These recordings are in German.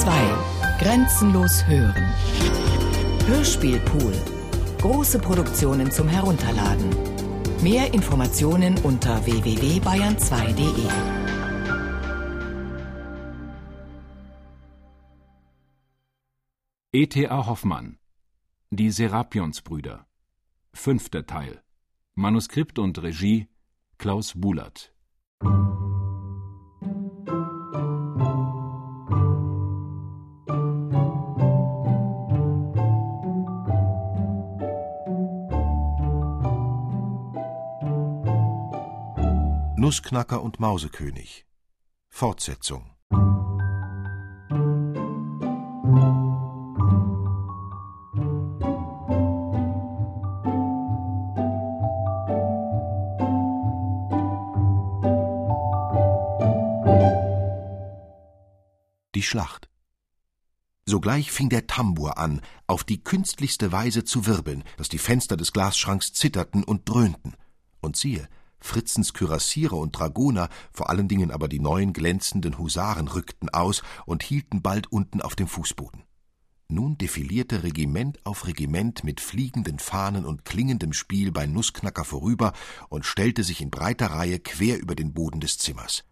2. Grenzenlos hören. Hörspielpool. Große Produktionen zum Herunterladen. Mehr Informationen unter www.bayern2.de. E.T.A. Hoffmann Die Serapionsbrüder Fünfter Teil Manuskript und Regie Klaus Bulat Nussknacker und Mausekönig. Fortsetzung. Die Schlacht. Sogleich fing der Tambour an, auf die künstlichste Weise zu wirbeln, dass die Fenster des Glasschranks zitterten und dröhnten. Und siehe, Fritzens Kürassiere und Dragoner, vor allen Dingen aber die neuen glänzenden Husaren rückten aus und hielten bald unten auf dem Fußboden. Nun defilierte Regiment auf Regiment mit fliegenden Fahnen und klingendem Spiel bei Nussknacker vorüber und stellte sich in breiter Reihe quer über den Boden des Zimmers.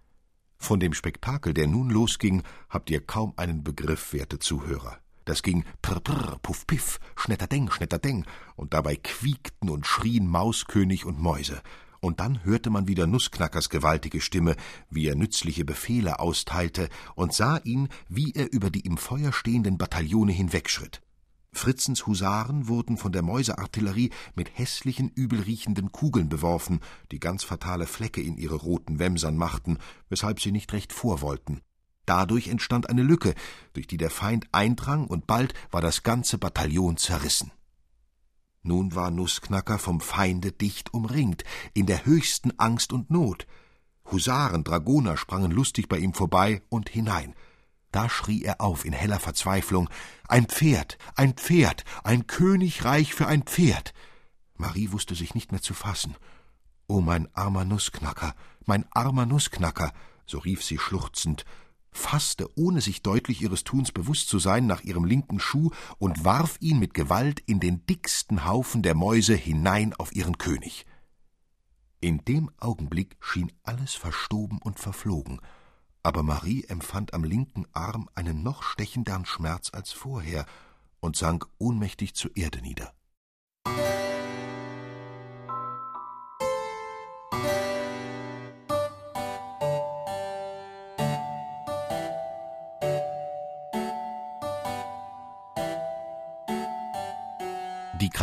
Von dem Spektakel, der nun losging, habt ihr kaum einen Begriff, werte Zuhörer. Das ging prr prr, puff piff, schnetterdeng, schnetterdeng, und dabei quiekten und schrien Mauskönig und Mäuse, und dann hörte man wieder Nussknackers gewaltige Stimme, wie er nützliche Befehle austeilte, und sah ihn, wie er über die im Feuer stehenden Bataillone hinwegschritt. Fritzens Husaren wurden von der Mäuseartillerie mit hässlichen, übelriechenden Kugeln beworfen, die ganz fatale Flecke in ihre roten Wämsern machten, weshalb sie nicht recht vorwollten. Dadurch entstand eine Lücke, durch die der Feind eindrang, und bald war das ganze Bataillon zerrissen. Nun war Nussknacker vom Feinde dicht umringt, in der höchsten Angst und Not. Husaren, Dragoner sprangen lustig bei ihm vorbei und hinein. Da schrie er auf in heller Verzweiflung Ein Pferd, ein Pferd, ein Königreich für ein Pferd. Marie wusste sich nicht mehr zu fassen. O mein armer Nussknacker, mein armer Nussknacker, so rief sie schluchzend fasste, ohne sich deutlich ihres Tuns bewusst zu sein, nach ihrem linken Schuh und warf ihn mit Gewalt in den dicksten Haufen der Mäuse hinein auf ihren König. In dem Augenblick schien alles verstoben und verflogen, aber Marie empfand am linken Arm einen noch stechendern Schmerz als vorher und sank ohnmächtig zur Erde nieder.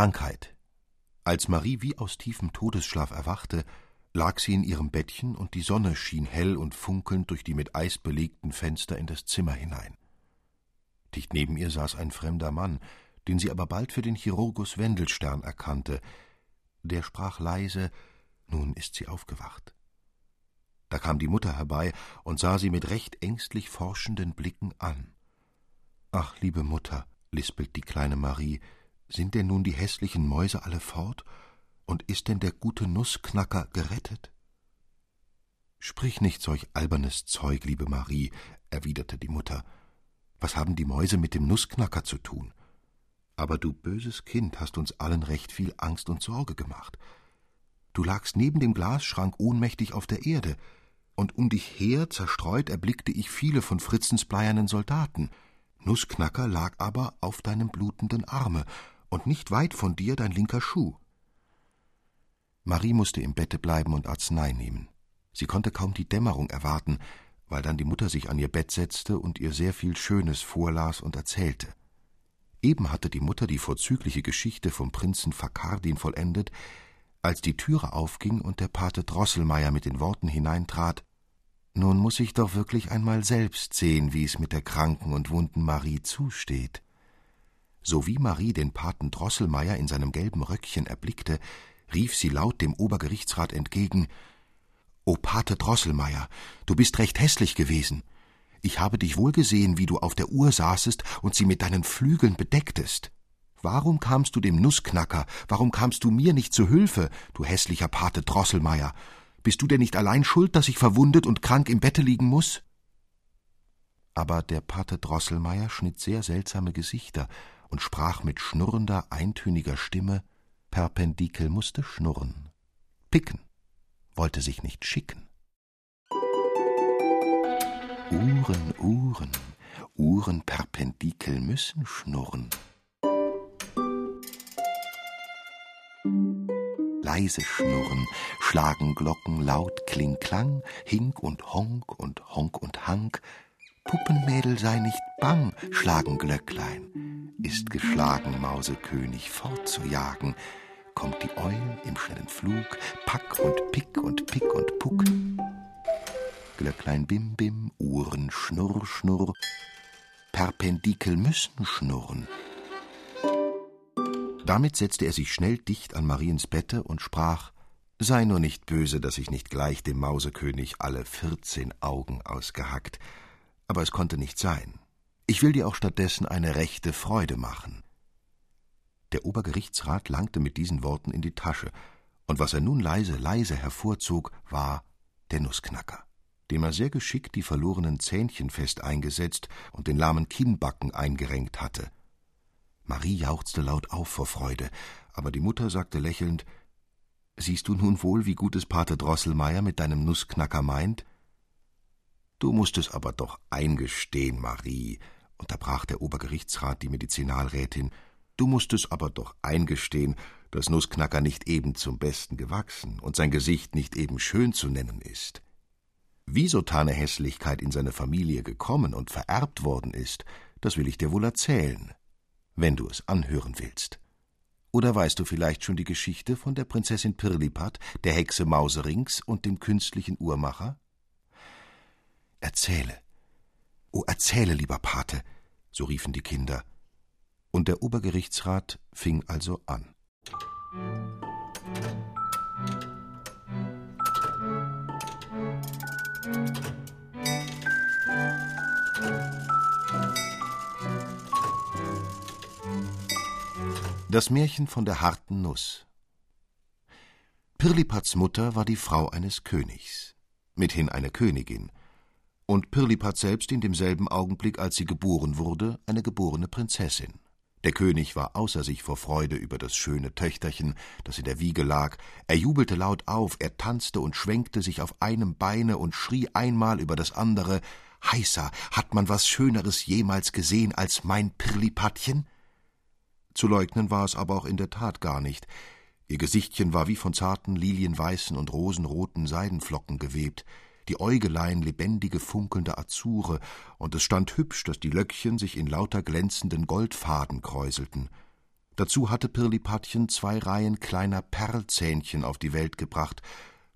Krankheit. Als Marie wie aus tiefem Todesschlaf erwachte, lag sie in ihrem Bettchen und die Sonne schien hell und funkelnd durch die mit Eis belegten Fenster in das Zimmer hinein. Dicht neben ihr saß ein fremder Mann, den sie aber bald für den Chirurgus Wendelstern erkannte. Der sprach leise, nun ist sie aufgewacht. Da kam die Mutter herbei und sah sie mit recht ängstlich forschenden Blicken an. Ach, liebe Mutter, lispelt die kleine Marie, sind denn nun die hässlichen Mäuse alle fort? Und ist denn der gute Nussknacker gerettet? Sprich nicht solch albernes Zeug, liebe Marie, erwiderte die Mutter. Was haben die Mäuse mit dem Nussknacker zu tun? Aber du böses Kind hast uns allen recht viel Angst und Sorge gemacht. Du lagst neben dem Glasschrank ohnmächtig auf der Erde, und um dich her zerstreut erblickte ich viele von Fritzens bleiernen Soldaten. Nussknacker lag aber auf deinem blutenden Arme, und nicht weit von dir dein linker Schuh. Marie musste im Bette bleiben und Arznei nehmen. Sie konnte kaum die Dämmerung erwarten, weil dann die Mutter sich an ihr Bett setzte und ihr sehr viel Schönes vorlas und erzählte. Eben hatte die Mutter die vorzügliche Geschichte vom Prinzen Fakardin vollendet, als die Türe aufging und der Pate Drosselmeier mit den Worten hineintrat Nun muss ich doch wirklich einmal selbst sehen, wie es mit der kranken und wunden Marie zusteht. Sowie Marie den Paten Drosselmeier in seinem gelben Röckchen erblickte, rief sie laut dem Obergerichtsrat entgegen O Pate Drosselmeier, du bist recht hässlich gewesen. Ich habe dich wohl gesehen, wie du auf der Uhr saßest und sie mit deinen Flügeln bedecktest. Warum kamst du dem Nussknacker, warum kamst du mir nicht zu Hülfe, du hässlicher Pate Drosselmeier? Bist du denn nicht allein schuld, dass ich verwundet und krank im Bette liegen muss? aber der Pate Drosselmeier schnitt sehr seltsame Gesichter und sprach mit schnurrender, eintöniger Stimme Perpendikel musste schnurren. Picken wollte sich nicht schicken. Uhren, Uhren, Uhren Perpendikel müssen schnurren. Leise schnurren, schlagen Glocken laut Kling-Klang, Hink und Honk und Honk und Hank. Puppenmädel sei nicht bang, schlagen Glöcklein. Ist geschlagen, Mausekönig fortzujagen, kommt die Eul im schnellen Flug, Pack und Pick und Pick und Puck. Glöcklein bim bim, Uhren schnurr schnurr, Perpendikel müssen schnurren. Damit setzte er sich schnell dicht an Mariens Bette und sprach Sei nur nicht böse, dass ich nicht gleich dem Mausekönig alle vierzehn Augen ausgehackt, aber es konnte nicht sein. Ich will dir auch stattdessen eine rechte Freude machen. Der Obergerichtsrat langte mit diesen Worten in die Tasche, und was er nun leise, leise hervorzog, war der Nussknacker, dem er sehr geschickt die verlorenen Zähnchen fest eingesetzt und den lahmen Kinnbacken eingerenkt hatte. Marie jauchzte laut auf vor Freude, aber die Mutter sagte lächelnd Siehst du nun wohl, wie gut es Pate Drosselmeier mit deinem Nussknacker meint? Du musst es aber doch eingestehen, Marie, unterbrach der Obergerichtsrat die Medizinalrätin, Du musst es aber doch eingestehen, dass Nussknacker nicht eben zum Besten gewachsen und sein Gesicht nicht eben schön zu nennen ist. Wie so tane Hässlichkeit in seine Familie gekommen und vererbt worden ist, das will ich dir wohl erzählen, wenn du es anhören willst. Oder weißt du vielleicht schon die Geschichte von der Prinzessin Pirlipat, der Hexe Mauserings und dem künstlichen Uhrmacher? Erzähle. Oh, erzähle, lieber Pate, so riefen die Kinder. Und der Obergerichtsrat fing also an. Das Märchen von der harten Nuss. Pirlipats Mutter war die Frau eines Königs, mithin eine Königin, und Pirlipat selbst in demselben Augenblick, als sie geboren wurde, eine geborene Prinzessin. Der König war außer sich vor Freude über das schöne Töchterchen, das in der Wiege lag. Er jubelte laut auf, er tanzte und schwenkte sich auf einem Beine und schrie einmal über das andere Heißer, hat man was Schöneres jemals gesehen als mein Pirlipatchen? Zu leugnen war es aber auch in der Tat gar nicht. Ihr Gesichtchen war wie von zarten, lilienweißen und rosenroten Seidenflocken gewebt, die Äugelein lebendige, funkelnde Azure, und es stand hübsch, dass die Löckchen sich in lauter glänzenden Goldfaden kräuselten. Dazu hatte Pirlipatchen zwei Reihen kleiner Perlzähnchen auf die Welt gebracht,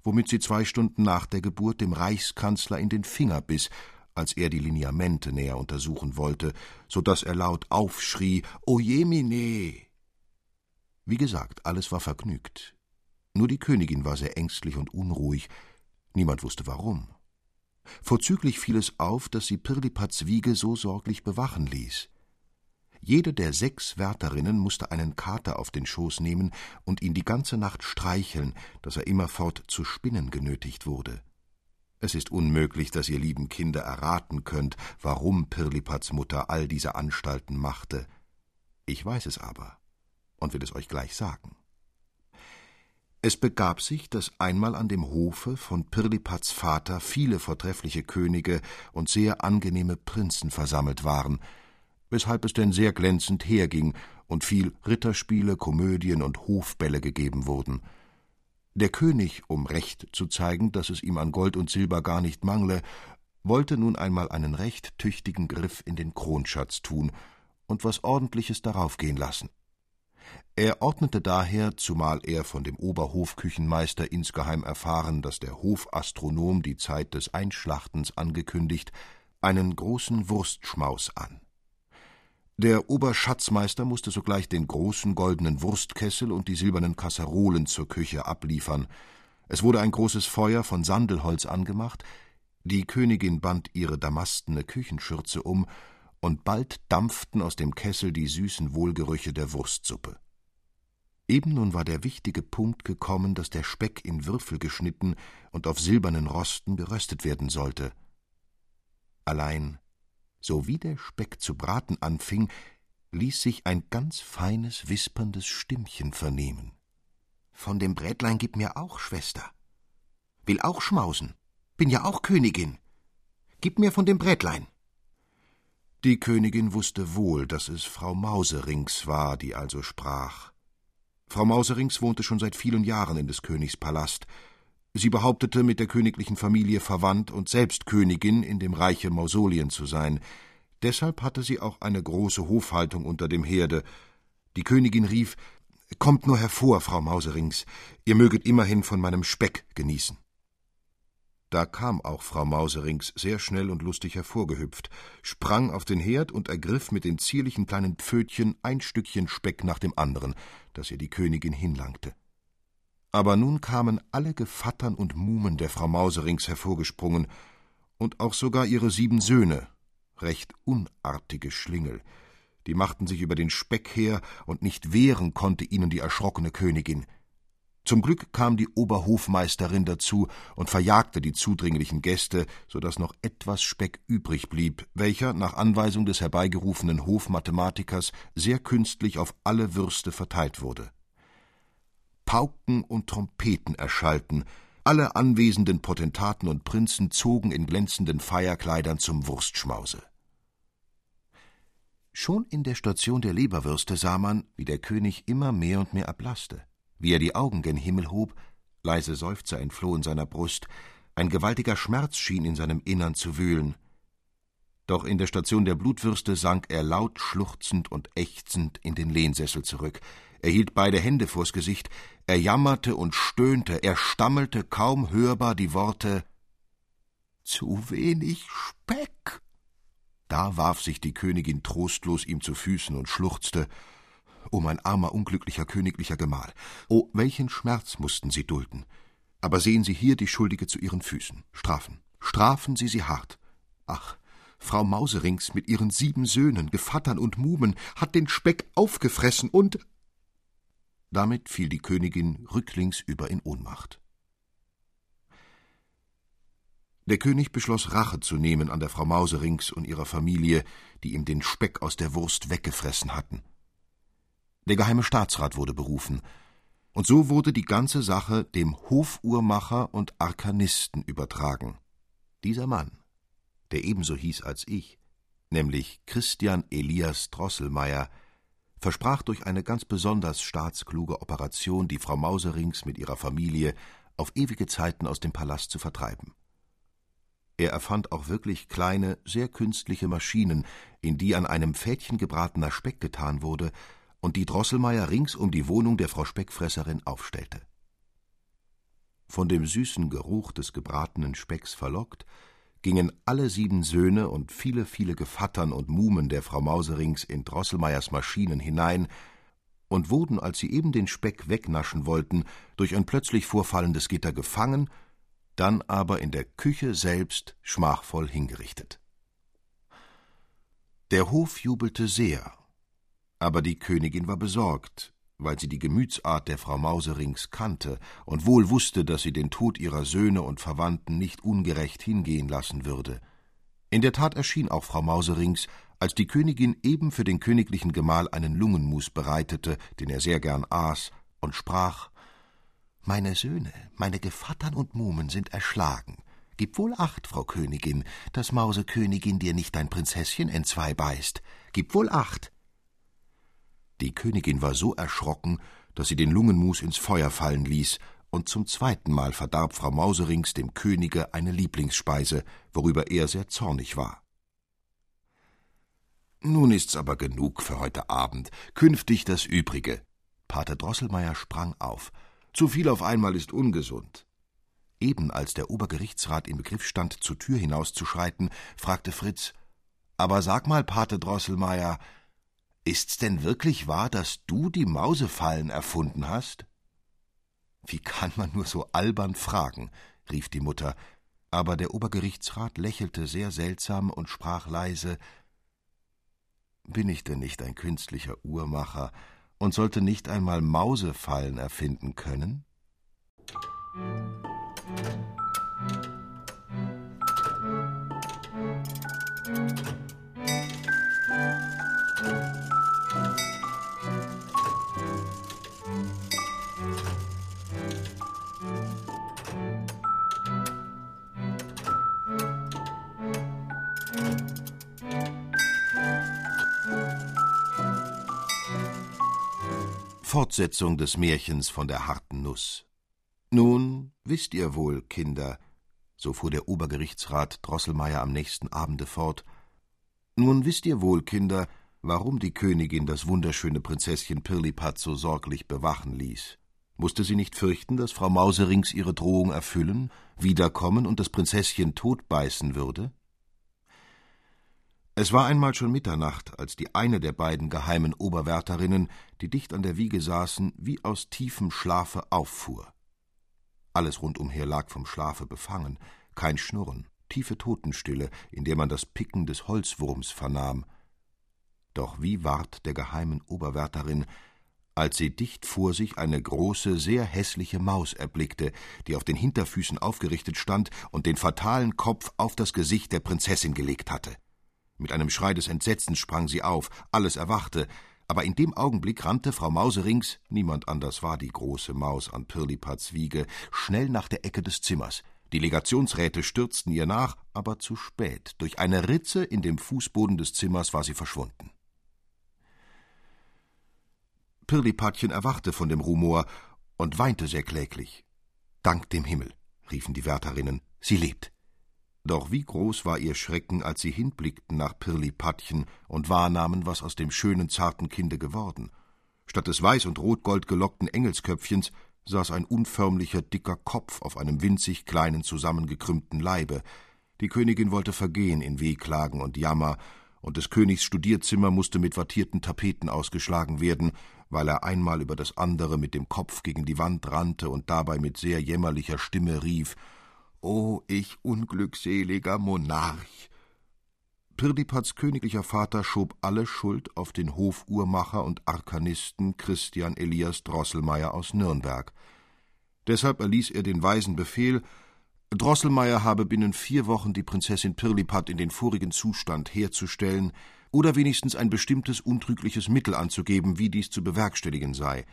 womit sie zwei Stunden nach der Geburt dem Reichskanzler in den Finger biss, als er die Lineamente näher untersuchen wollte, so dass er laut aufschrie: O jemine! Wie gesagt, alles war vergnügt. Nur die Königin war sehr ängstlich und unruhig, Niemand wusste warum. Vorzüglich fiel es auf, dass sie Pirlipats Wiege so sorglich bewachen ließ. Jede der sechs Wärterinnen musste einen Kater auf den Schoß nehmen und ihn die ganze Nacht streicheln, dass er immerfort zu spinnen genötigt wurde. Es ist unmöglich, dass ihr lieben Kinder erraten könnt, warum Pirlipats Mutter all diese Anstalten machte. Ich weiß es aber und will es euch gleich sagen. Es begab sich, dass einmal an dem Hofe von Pirlipats Vater viele vortreffliche Könige und sehr angenehme Prinzen versammelt waren, weshalb es denn sehr glänzend herging und viel Ritterspiele, Komödien und Hofbälle gegeben wurden. Der König, um Recht zu zeigen, dass es ihm an Gold und Silber gar nicht mangle, wollte nun einmal einen recht tüchtigen Griff in den Kronschatz tun und was Ordentliches darauf gehen lassen. Er ordnete daher, zumal er von dem Oberhofküchenmeister insgeheim erfahren, dass der Hofastronom die Zeit des Einschlachtens angekündigt, einen großen Wurstschmaus an. Der Oberschatzmeister musste sogleich den großen goldenen Wurstkessel und die silbernen Kasserolen zur Küche abliefern. Es wurde ein großes Feuer von Sandelholz angemacht, die Königin band ihre damastene Küchenschürze um und bald dampften aus dem Kessel die süßen Wohlgerüche der Wurstsuppe. Eben nun war der wichtige Punkt gekommen, dass der Speck in Würfel geschnitten und auf silbernen Rosten geröstet werden sollte. Allein Sowie der Speck zu braten anfing, ließ sich ein ganz feines, wisperndes Stimmchen vernehmen. Von dem Brätlein gib mir auch, Schwester. Will auch schmausen. Bin ja auch Königin. Gib mir von dem Brätlein. Die Königin wusste wohl, dass es Frau Mauserings war, die also sprach. Frau Mauserings wohnte schon seit vielen Jahren in des Königs Palast. Sie behauptete, mit der königlichen Familie verwandt und selbst Königin in dem Reiche Mausolien zu sein. Deshalb hatte sie auch eine große Hofhaltung unter dem Herde. Die Königin rief Kommt nur hervor, Frau Mauserings, ihr möget immerhin von meinem Speck genießen. Da kam auch Frau Mauserings sehr schnell und lustig hervorgehüpft, sprang auf den Herd und ergriff mit den zierlichen kleinen Pfötchen ein Stückchen Speck nach dem anderen, das ihr die Königin hinlangte. Aber nun kamen alle Gevattern und Muhmen der Frau Mauserings hervorgesprungen, und auch sogar ihre sieben Söhne, recht unartige Schlingel, die machten sich über den Speck her, und nicht wehren konnte ihnen die erschrockene Königin. Zum Glück kam die Oberhofmeisterin dazu und verjagte die zudringlichen Gäste, so dass noch etwas Speck übrig blieb, welcher nach Anweisung des herbeigerufenen Hofmathematikers sehr künstlich auf alle Würste verteilt wurde. Pauken und Trompeten erschallten, alle anwesenden Potentaten und Prinzen zogen in glänzenden Feierkleidern zum Wurstschmause. Schon in der Station der Leberwürste sah man, wie der König immer mehr und mehr erblaßte, wie er die Augen gen Himmel hob, leise Seufzer entflohen seiner Brust, ein gewaltiger Schmerz schien in seinem Innern zu wühlen. Doch in der Station der Blutwürste sank er laut schluchzend und ächzend in den Lehnsessel zurück. Er hielt beide Hände vors Gesicht, er jammerte und stöhnte, er stammelte kaum hörbar die Worte Zu wenig Speck. Da warf sich die Königin trostlos ihm zu Füßen und schluchzte O mein armer, unglücklicher königlicher Gemahl, o welchen Schmerz mussten Sie dulden. Aber sehen Sie hier die Schuldige zu Ihren Füßen. Strafen, strafen Sie sie hart. Ach, Frau Mauserings mit ihren sieben Söhnen, Gevattern und Muhmen hat den Speck aufgefressen und. Damit fiel die Königin rücklings über in Ohnmacht. Der König beschloss, Rache zu nehmen an der Frau Mauserings und ihrer Familie, die ihm den Speck aus der Wurst weggefressen hatten. Der geheime Staatsrat wurde berufen, und so wurde die ganze Sache dem Hofuhrmacher und Arkanisten übertragen. Dieser Mann, der ebenso hieß als ich, nämlich Christian Elias Drosselmeier, versprach durch eine ganz besonders staatskluge Operation die Frau Mauserings mit ihrer Familie auf ewige Zeiten aus dem Palast zu vertreiben. Er erfand auch wirklich kleine, sehr künstliche Maschinen, in die an einem Fädchen gebratener Speck getan wurde und die Drosselmeier rings um die Wohnung der Frau Speckfresserin aufstellte. Von dem süßen Geruch des gebratenen Specks verlockt, gingen alle sieben Söhne und viele, viele Gevattern und Muhmen der Frau Mauserings in Drosselmeiers Maschinen hinein und wurden, als sie eben den Speck wegnaschen wollten, durch ein plötzlich vorfallendes Gitter gefangen dann aber in der Küche selbst schmachvoll hingerichtet. Der Hof jubelte sehr, aber die Königin war besorgt, weil sie die Gemütsart der Frau Mauserings kannte und wohl wusste, dass sie den Tod ihrer Söhne und Verwandten nicht ungerecht hingehen lassen würde. In der Tat erschien auch Frau Mauserings, als die Königin eben für den königlichen Gemahl einen Lungenmus bereitete, den er sehr gern aß, und sprach meine Söhne, meine Gevattern und Muhmen sind erschlagen. Gib wohl acht, Frau Königin, dass Mausekönigin dir nicht dein Prinzesschen entzwei beißt. Gib wohl acht. Die Königin war so erschrocken, dass sie den Lungenmus ins Feuer fallen ließ, und zum zweiten Mal verdarb Frau Mauserings dem Könige eine Lieblingsspeise, worüber er sehr zornig war. Nun ist's aber genug für heute Abend, künftig das Übrige. Pater Drosselmeier sprang auf. Zu viel auf einmal ist ungesund. Eben als der Obergerichtsrat im Begriff stand, zur Tür hinauszuschreiten, fragte Fritz Aber sag mal, Pate Drosselmeier, ist's denn wirklich wahr, dass du die Mausefallen erfunden hast? Wie kann man nur so albern fragen? rief die Mutter, aber der Obergerichtsrat lächelte sehr seltsam und sprach leise Bin ich denn nicht ein künstlicher Uhrmacher, und sollte nicht einmal Mausefallen erfinden können? Fortsetzung des Märchens von der harten Nuss. Nun wisst ihr wohl, Kinder, so fuhr der Obergerichtsrat Drosselmeier am nächsten Abende fort, nun wisst ihr wohl, Kinder, warum die Königin das wunderschöne Prinzesschen Pirlipat so sorglich bewachen ließ. Musste sie nicht fürchten, dass Frau Mauserings ihre Drohung erfüllen, wiederkommen und das Prinzesschen totbeißen würde? Es war einmal schon Mitternacht, als die eine der beiden geheimen Oberwärterinnen, die dicht an der Wiege saßen, wie aus tiefem Schlafe auffuhr. Alles rundumher lag vom Schlafe befangen, kein Schnurren, tiefe Totenstille, in der man das Picken des Holzwurms vernahm. Doch wie ward der geheimen Oberwärterin, als sie dicht vor sich eine große, sehr hässliche Maus erblickte, die auf den Hinterfüßen aufgerichtet stand und den fatalen Kopf auf das Gesicht der Prinzessin gelegt hatte. Mit einem Schrei des Entsetzens sprang sie auf, alles erwachte, aber in dem Augenblick rannte Frau Mauserings, niemand anders war die große Maus an Pirlipats Wiege, schnell nach der Ecke des Zimmers. Die Legationsräte stürzten ihr nach, aber zu spät. Durch eine Ritze in dem Fußboden des Zimmers war sie verschwunden. Pirlipatchen erwachte von dem Rumor und weinte sehr kläglich. Dank dem Himmel, riefen die Wärterinnen, sie lebt. Doch wie groß war ihr Schrecken, als sie hinblickten nach Pirlipatchen und wahrnahmen, was aus dem schönen, zarten Kinde geworden. Statt des weiß- und rotgold gelockten Engelsköpfchens saß ein unförmlicher, dicker Kopf auf einem winzig kleinen, zusammengekrümmten Leibe. Die Königin wollte vergehen in Wehklagen und Jammer, und des Königs Studierzimmer musste mit wattierten Tapeten ausgeschlagen werden, weil er einmal über das andere mit dem Kopf gegen die Wand rannte und dabei mit sehr jämmerlicher Stimme rief O ich unglückseliger Monarch! Pirdipats königlicher Vater schob alle Schuld auf den Hofuhrmacher und Arkanisten Christian Elias Drosselmeier aus Nürnberg. Deshalb erließ er den weisen Befehl, Drosselmeier habe binnen vier Wochen die Prinzessin Pirlipat in den vorigen Zustand herzustellen oder wenigstens ein bestimmtes untrügliches Mittel anzugeben, wie dies zu bewerkstelligen sei,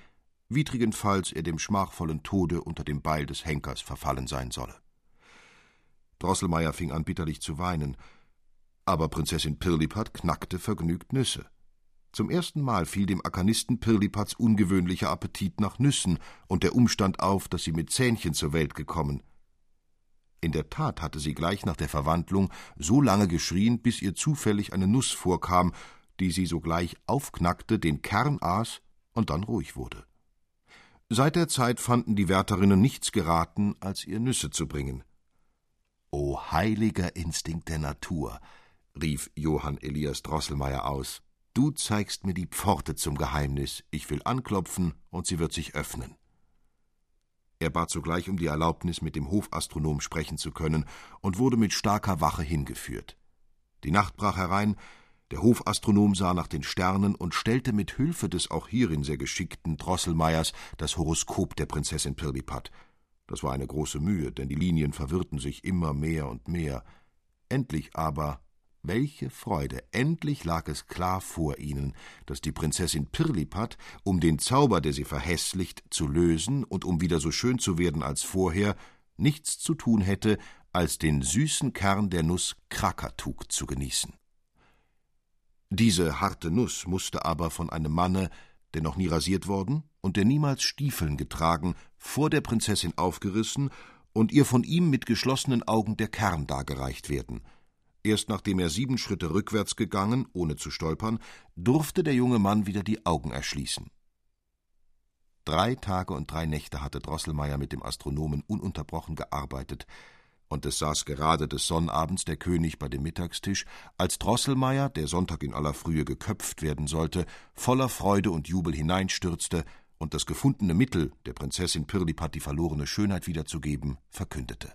widrigenfalls er dem schmachvollen Tode unter dem Beil des Henkers verfallen sein solle. Drosselmeier fing an bitterlich zu weinen, aber Prinzessin Pirlipat knackte vergnügt Nüsse. Zum ersten Mal fiel dem Akanisten Pirlipats ungewöhnlicher Appetit nach Nüssen und der Umstand auf, dass sie mit Zähnchen zur Welt gekommen. In der Tat hatte sie gleich nach der Verwandlung so lange geschrien, bis ihr zufällig eine Nuss vorkam, die sie sogleich aufknackte, den Kern aß und dann ruhig wurde. Seit der Zeit fanden die Wärterinnen nichts geraten, als ihr Nüsse zu bringen. O heiliger Instinkt der Natur, rief Johann Elias Drosselmeier aus, du zeigst mir die Pforte zum Geheimnis, ich will anklopfen, und sie wird sich öffnen. Er bat sogleich um die Erlaubnis, mit dem Hofastronom sprechen zu können, und wurde mit starker Wache hingeführt. Die Nacht brach herein, der Hofastronom sah nach den Sternen und stellte mit Hilfe des auch hierin sehr geschickten Drosselmeiers das Horoskop der Prinzessin Pirlipat, das war eine große Mühe, denn die Linien verwirrten sich immer mehr und mehr. Endlich aber, welche Freude, endlich lag es klar vor ihnen, dass die Prinzessin Pirlipat, um den Zauber, der sie verhässlicht, zu lösen und um wieder so schön zu werden als vorher, nichts zu tun hätte, als den süßen Kern der Nuss Krakatuk zu genießen. Diese harte Nuss musste aber von einem Manne, der noch nie rasiert worden und der niemals Stiefeln getragen, vor der Prinzessin aufgerissen und ihr von ihm mit geschlossenen Augen der Kern dargereicht werden. Erst nachdem er sieben Schritte rückwärts gegangen, ohne zu stolpern, durfte der junge Mann wieder die Augen erschließen. Drei Tage und drei Nächte hatte Drosselmeier mit dem Astronomen ununterbrochen gearbeitet, und es saß gerade des Sonnabends der König bei dem Mittagstisch, als Drosselmeier, der Sonntag in aller Frühe geköpft werden sollte, voller Freude und Jubel hineinstürzte und das gefundene Mittel, der Prinzessin Pirlipat die verlorene Schönheit wiederzugeben, verkündete.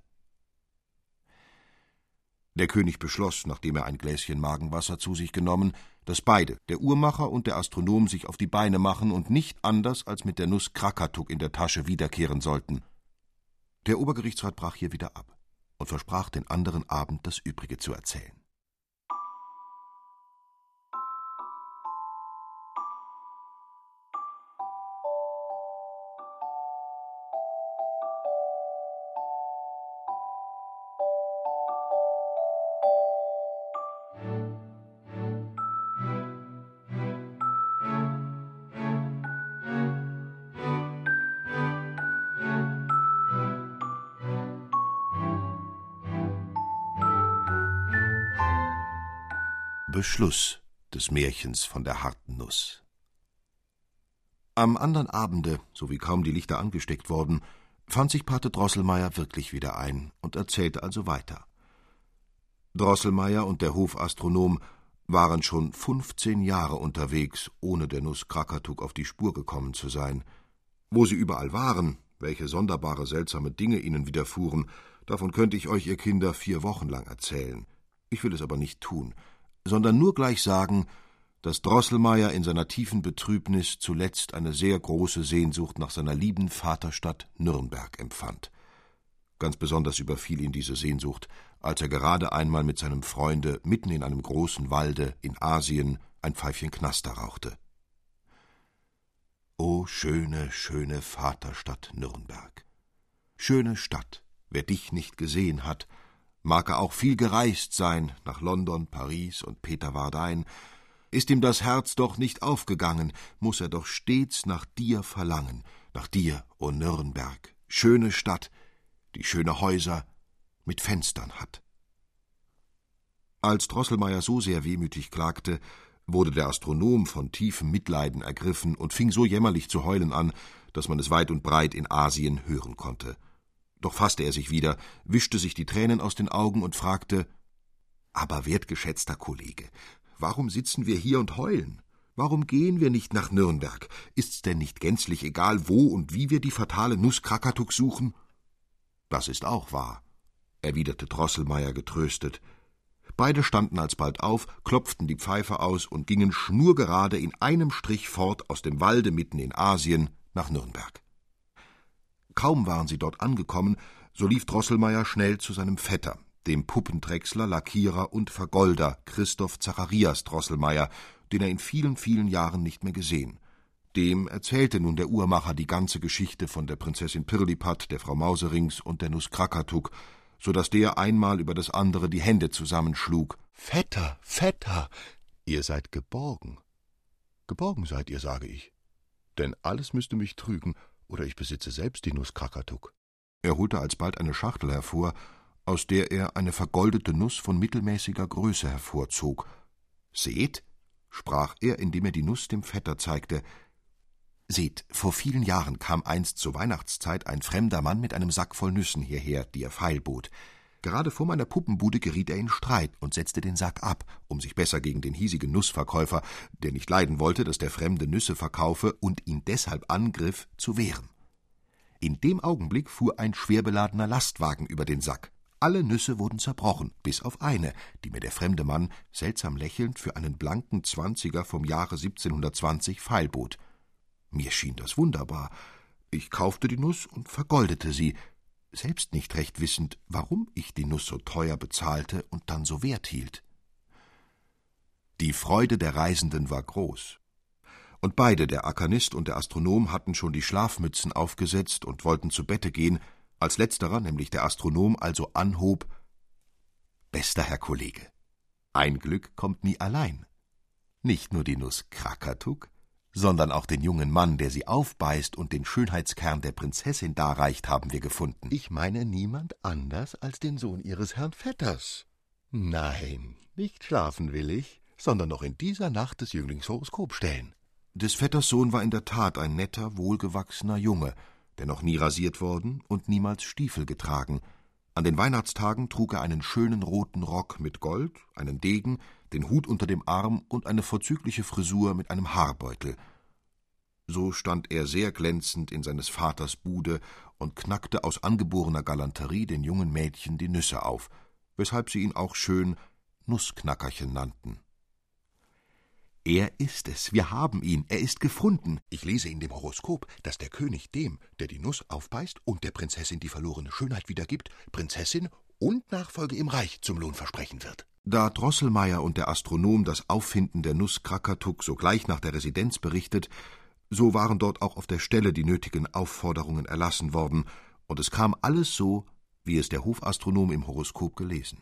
Der König beschloss, nachdem er ein Gläschen Magenwasser zu sich genommen, dass beide, der Uhrmacher und der Astronom, sich auf die Beine machen und nicht anders als mit der Nuss Krakatuk in der Tasche wiederkehren sollten. Der Obergerichtsrat brach hier wieder ab und versprach den anderen Abend das Übrige zu erzählen. Beschluss des Märchens von der harten Nuss. Am andern Abende, so wie kaum die Lichter angesteckt worden, fand sich Pate Drosselmeier wirklich wieder ein und erzählte also weiter. Drosselmeier und der Hofastronom waren schon fünfzehn Jahre unterwegs, ohne der Nuss Krakatuk auf die Spur gekommen zu sein. Wo sie überall waren, welche sonderbare, seltsame Dinge ihnen widerfuhren, davon könnte ich euch, ihr Kinder, vier Wochen lang erzählen. Ich will es aber nicht tun, sondern nur gleich sagen, dass Drosselmeier in seiner tiefen Betrübnis zuletzt eine sehr große Sehnsucht nach seiner lieben Vaterstadt Nürnberg empfand. Ganz besonders überfiel ihn diese Sehnsucht, als er gerade einmal mit seinem Freunde mitten in einem großen Walde in Asien ein Pfeifchen Knaster rauchte. O schöne, schöne Vaterstadt Nürnberg! Schöne Stadt, wer dich nicht gesehen hat, mag er auch viel gereist sein nach London, Paris und Peterwardein, ist ihm das Herz doch nicht aufgegangen, muss er doch stets nach dir verlangen, nach dir, o Nürnberg, schöne Stadt, die schöne Häuser mit Fenstern hat. Als Drosselmeier so sehr wehmütig klagte, wurde der Astronom von tiefem Mitleiden ergriffen und fing so jämmerlich zu heulen an, dass man es weit und breit in Asien hören konnte. Doch fasste er sich wieder, wischte sich die Tränen aus den Augen und fragte Aber wertgeschätzter Kollege, warum sitzen wir hier und heulen? Warum gehen wir nicht nach Nürnberg? Ist's denn nicht gänzlich egal, wo und wie wir die fatale Nuss Krakatuk suchen? Das ist auch wahr, erwiderte Drosselmeier getröstet. Beide standen alsbald auf, klopften die Pfeife aus und gingen schnurgerade in einem Strich fort aus dem Walde mitten in Asien nach Nürnberg. Kaum waren sie dort angekommen, so lief Drosselmeier schnell zu seinem Vetter, dem Puppendrechsler, Lackierer und Vergolder Christoph Zacharias Drosselmeier, den er in vielen, vielen Jahren nicht mehr gesehen. Dem erzählte nun der Uhrmacher die ganze Geschichte von der Prinzessin Pirlipat, der Frau Mauserings und der Nuss Krakatuk, so dass der einmal über das andere die Hände zusammenschlug. Vetter, Vetter, ihr seid geborgen. Geborgen seid ihr, sage ich. Denn alles müsste mich trügen, oder ich besitze selbst die Nuss Krakatuk. Er holte alsbald eine Schachtel hervor, aus der er eine vergoldete Nuss von mittelmäßiger Größe hervorzog. Seht, sprach er, indem er die Nuss dem Vetter zeigte, Seht, vor vielen Jahren kam einst zur Weihnachtszeit ein fremder Mann mit einem Sack voll Nüssen hierher, die er feilbot. Gerade vor meiner Puppenbude geriet er in Streit und setzte den Sack ab, um sich besser gegen den hiesigen Nussverkäufer, der nicht leiden wollte, dass der Fremde Nüsse verkaufe und ihn deshalb angriff, zu wehren. In dem Augenblick fuhr ein schwerbeladener Lastwagen über den Sack. Alle Nüsse wurden zerbrochen, bis auf eine, die mir der fremde Mann, seltsam lächelnd, für einen blanken Zwanziger vom Jahre 1720 feilbot. Mir schien das wunderbar. Ich kaufte die Nuss und vergoldete sie, selbst nicht recht wissend, warum ich die Nuss so teuer bezahlte und dann so wert hielt. Die Freude der Reisenden war groß. Und beide, der Akanist und der Astronom, hatten schon die Schlafmützen aufgesetzt und wollten zu Bette gehen, als letzterer, nämlich der Astronom, also anhob Bester Herr Kollege, ein Glück kommt nie allein. Nicht nur die Nuss Krakatuk, sondern auch den jungen Mann, der sie aufbeißt und den Schönheitskern der Prinzessin darreicht, haben wir gefunden. Ich meine niemand anders als den Sohn Ihres Herrn Vetters. Nein, nicht schlafen will ich, sondern noch in dieser Nacht des Jünglings Horoskop stellen. Des Vetters Sohn war in der Tat ein netter, wohlgewachsener Junge, der noch nie rasiert worden und niemals Stiefel getragen. An den Weihnachtstagen trug er einen schönen roten Rock mit Gold, einen Degen, den Hut unter dem Arm und eine vorzügliche Frisur mit einem Haarbeutel. So stand er sehr glänzend in seines Vaters Bude und knackte aus angeborener Galanterie den jungen Mädchen die Nüsse auf, weshalb sie ihn auch schön Nussknackerchen nannten. Er ist es, wir haben ihn, er ist gefunden. Ich lese in dem Horoskop, dass der König dem, der die Nuss aufbeißt und der Prinzessin die verlorene Schönheit wiedergibt, Prinzessin und Nachfolge im Reich zum Lohn versprechen wird. Da Drosselmeier und der Astronom das Auffinden der Nuss Krakatuk sogleich nach der Residenz berichtet, so waren dort auch auf der Stelle die nötigen Aufforderungen erlassen worden, und es kam alles so, wie es der Hofastronom im Horoskop gelesen.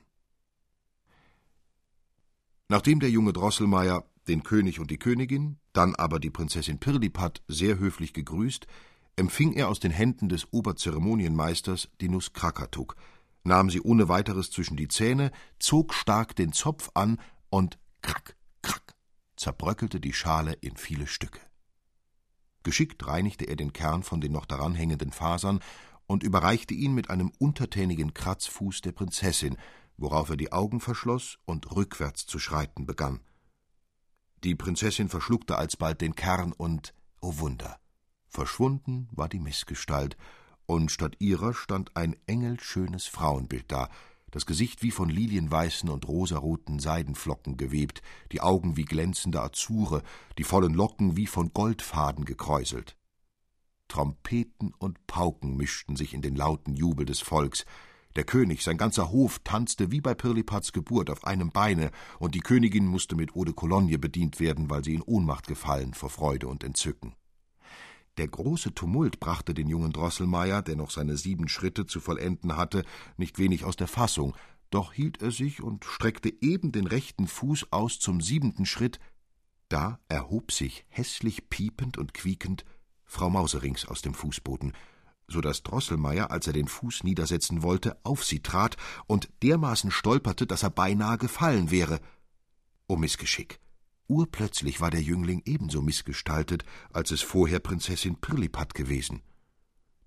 Nachdem der junge Drosselmeier den König und die Königin, dann aber die Prinzessin Pirlipat sehr höflich gegrüßt, empfing er aus den Händen des Oberzeremonienmeisters die Nuss Krakatuk, nahm sie ohne weiteres zwischen die Zähne, zog stark den Zopf an und krack, krack, zerbröckelte die Schale in viele Stücke. Geschickt reinigte er den Kern von den noch daran hängenden Fasern und überreichte ihn mit einem untertänigen Kratzfuß der Prinzessin, worauf er die Augen verschloss und rückwärts zu schreiten begann. Die Prinzessin verschluckte alsbald den Kern und, o oh Wunder, verschwunden war die Missgestalt, und statt ihrer stand ein engelschönes Frauenbild da, das Gesicht wie von lilienweißen und rosaroten Seidenflocken gewebt, die Augen wie glänzende Azure, die vollen Locken wie von Goldfaden gekräuselt. Trompeten und Pauken mischten sich in den lauten Jubel des Volks, der König, sein ganzer Hof tanzte wie bei Pirlipats Geburt auf einem Beine, und die Königin musste mit Eau de Cologne bedient werden, weil sie in Ohnmacht gefallen vor Freude und Entzücken. Der große Tumult brachte den jungen Drosselmeier, der noch seine sieben Schritte zu vollenden hatte, nicht wenig aus der Fassung, doch hielt er sich und streckte eben den rechten Fuß aus zum siebenten Schritt, da erhob sich hässlich piepend und quiekend Frau Mauserings aus dem Fußboden, so dass Drosselmeier, als er den Fuß niedersetzen wollte, auf sie trat und dermaßen stolperte, dass er beinahe gefallen wäre. O Missgeschick! Urplötzlich war der Jüngling ebenso missgestaltet, als es vorher Prinzessin Pirlipat gewesen.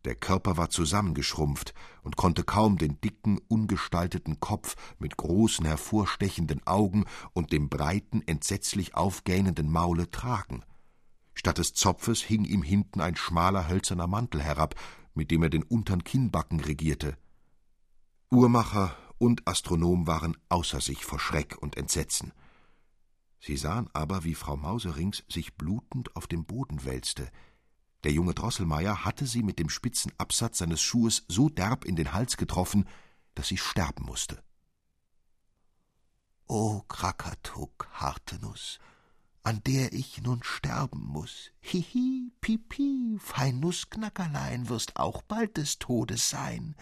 Der Körper war zusammengeschrumpft und konnte kaum den dicken, ungestalteten Kopf mit großen, hervorstechenden Augen und dem breiten, entsetzlich aufgähnenden Maule tragen. Statt des Zopfes hing ihm hinten ein schmaler hölzerner Mantel herab, mit dem er den untern Kinnbacken regierte. Uhrmacher und Astronom waren außer sich vor Schreck und Entsetzen. Sie sahen aber, wie Frau Mauserings sich blutend auf dem Boden wälzte. Der junge Drosselmeier hatte sie mit dem spitzen Absatz seines Schuhes so derb in den Hals getroffen, dass sie sterben musste. O Krakatuk, harte Nuss, an der ich nun sterben muss. Hihi, pipi, fein Nussknackerlein, wirst auch bald des Todes sein.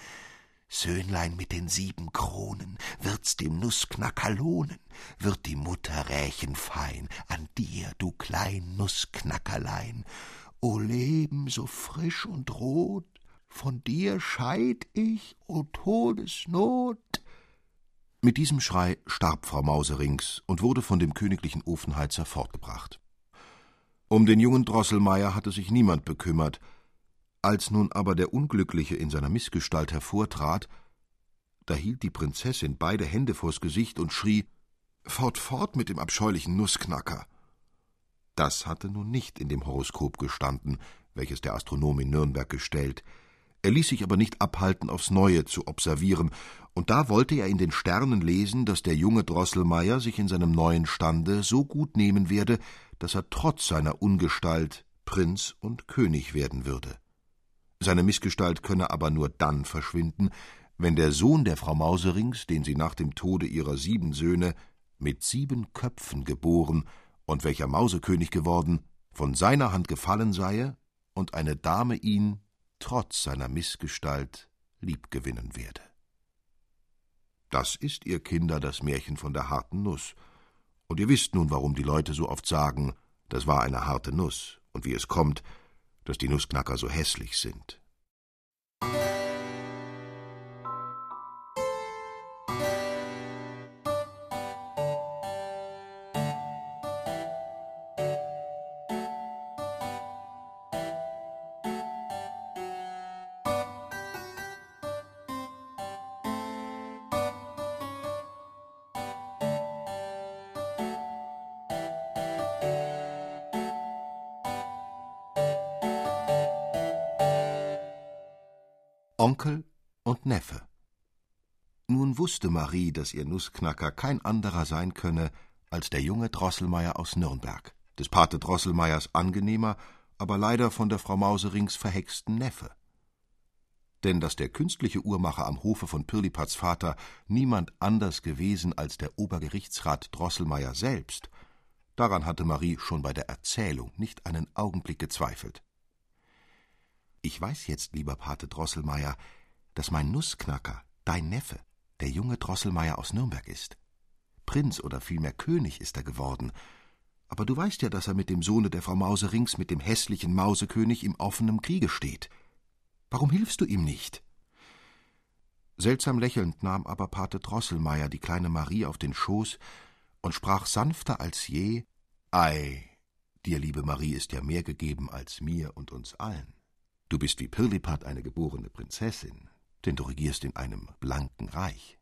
Söhnlein mit den sieben Kronen, wird's dem Nussknacker lohnen, wird die Mutter rächen fein an dir, du klein Nussknackerlein. O Leben so frisch und rot, von dir scheid ich, o Todesnot. Mit diesem Schrei starb Frau Mauserings und wurde von dem königlichen Ofenheizer fortgebracht. Um den jungen Drosselmeier hatte sich niemand bekümmert, als nun aber der Unglückliche in seiner Missgestalt hervortrat, da hielt die Prinzessin beide Hände vors Gesicht und schrie Fort, fort mit dem abscheulichen Nussknacker. Das hatte nun nicht in dem Horoskop gestanden, welches der Astronom in Nürnberg gestellt. Er ließ sich aber nicht abhalten, aufs Neue zu observieren, und da wollte er in den Sternen lesen, dass der junge Drosselmeier sich in seinem neuen Stande so gut nehmen werde, dass er trotz seiner Ungestalt Prinz und König werden würde. Seine Missgestalt könne aber nur dann verschwinden, wenn der Sohn der Frau Mauserings, den sie nach dem Tode ihrer sieben Söhne mit sieben Köpfen geboren und welcher Mausekönig geworden, von seiner Hand gefallen sei und eine Dame ihn, trotz seiner Missgestalt, liebgewinnen werde. Das ist, ihr Kinder, das Märchen von der harten Nuss. Und ihr wisst nun, warum die Leute so oft sagen, das war eine harte Nuss, und wie es kommt, dass die Nussknacker so hässlich sind. Onkel und Neffe. Nun wusste Marie, dass ihr Nussknacker kein anderer sein könne als der junge Drosselmeier aus Nürnberg, des Pate Drosselmeiers angenehmer, aber leider von der Frau Mauserings verhexten Neffe. Denn dass der künstliche Uhrmacher am Hofe von Pirlipats Vater niemand anders gewesen als der Obergerichtsrat Drosselmeier selbst, daran hatte Marie schon bei der Erzählung nicht einen Augenblick gezweifelt. Ich weiß jetzt, lieber Pate Drosselmeier, dass mein Nussknacker, dein Neffe, der junge Drosselmeier aus Nürnberg ist. Prinz oder vielmehr König ist er geworden. Aber du weißt ja, dass er mit dem Sohne der Frau Mauserings, mit dem hässlichen Mausekönig, im offenen Kriege steht. Warum hilfst du ihm nicht? Seltsam lächelnd nahm aber Pate Drosselmeier die kleine Marie auf den Schoß und sprach sanfter als je Ei, dir, liebe Marie, ist ja mehr gegeben als mir und uns allen. Du bist wie Pirlipat eine geborene Prinzessin, denn du regierst in einem blanken Reich.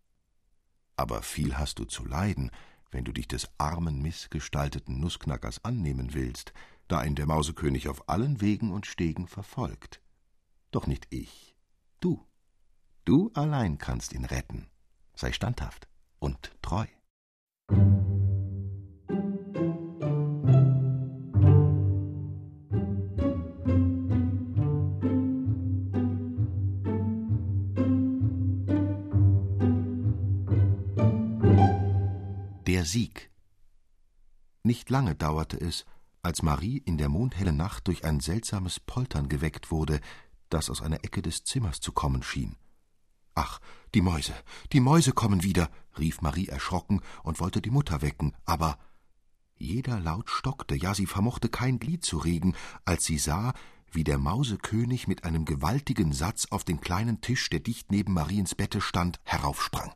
Aber viel hast du zu leiden, wenn du dich des armen, missgestalteten Nussknackers annehmen willst, da ihn der Mausekönig auf allen Wegen und Stegen verfolgt. Doch nicht ich, du. Du allein kannst ihn retten. Sei standhaft und treu. Der Sieg. Nicht lange dauerte es, als Marie in der mondhellen Nacht durch ein seltsames Poltern geweckt wurde, das aus einer Ecke des Zimmers zu kommen schien. Ach, die Mäuse, die Mäuse kommen wieder, rief Marie erschrocken und wollte die Mutter wecken, aber jeder Laut stockte, ja sie vermochte kein Glied zu regen, als sie sah, wie der Mausekönig mit einem gewaltigen Satz auf den kleinen Tisch, der dicht neben Mariens Bette stand, heraufsprang.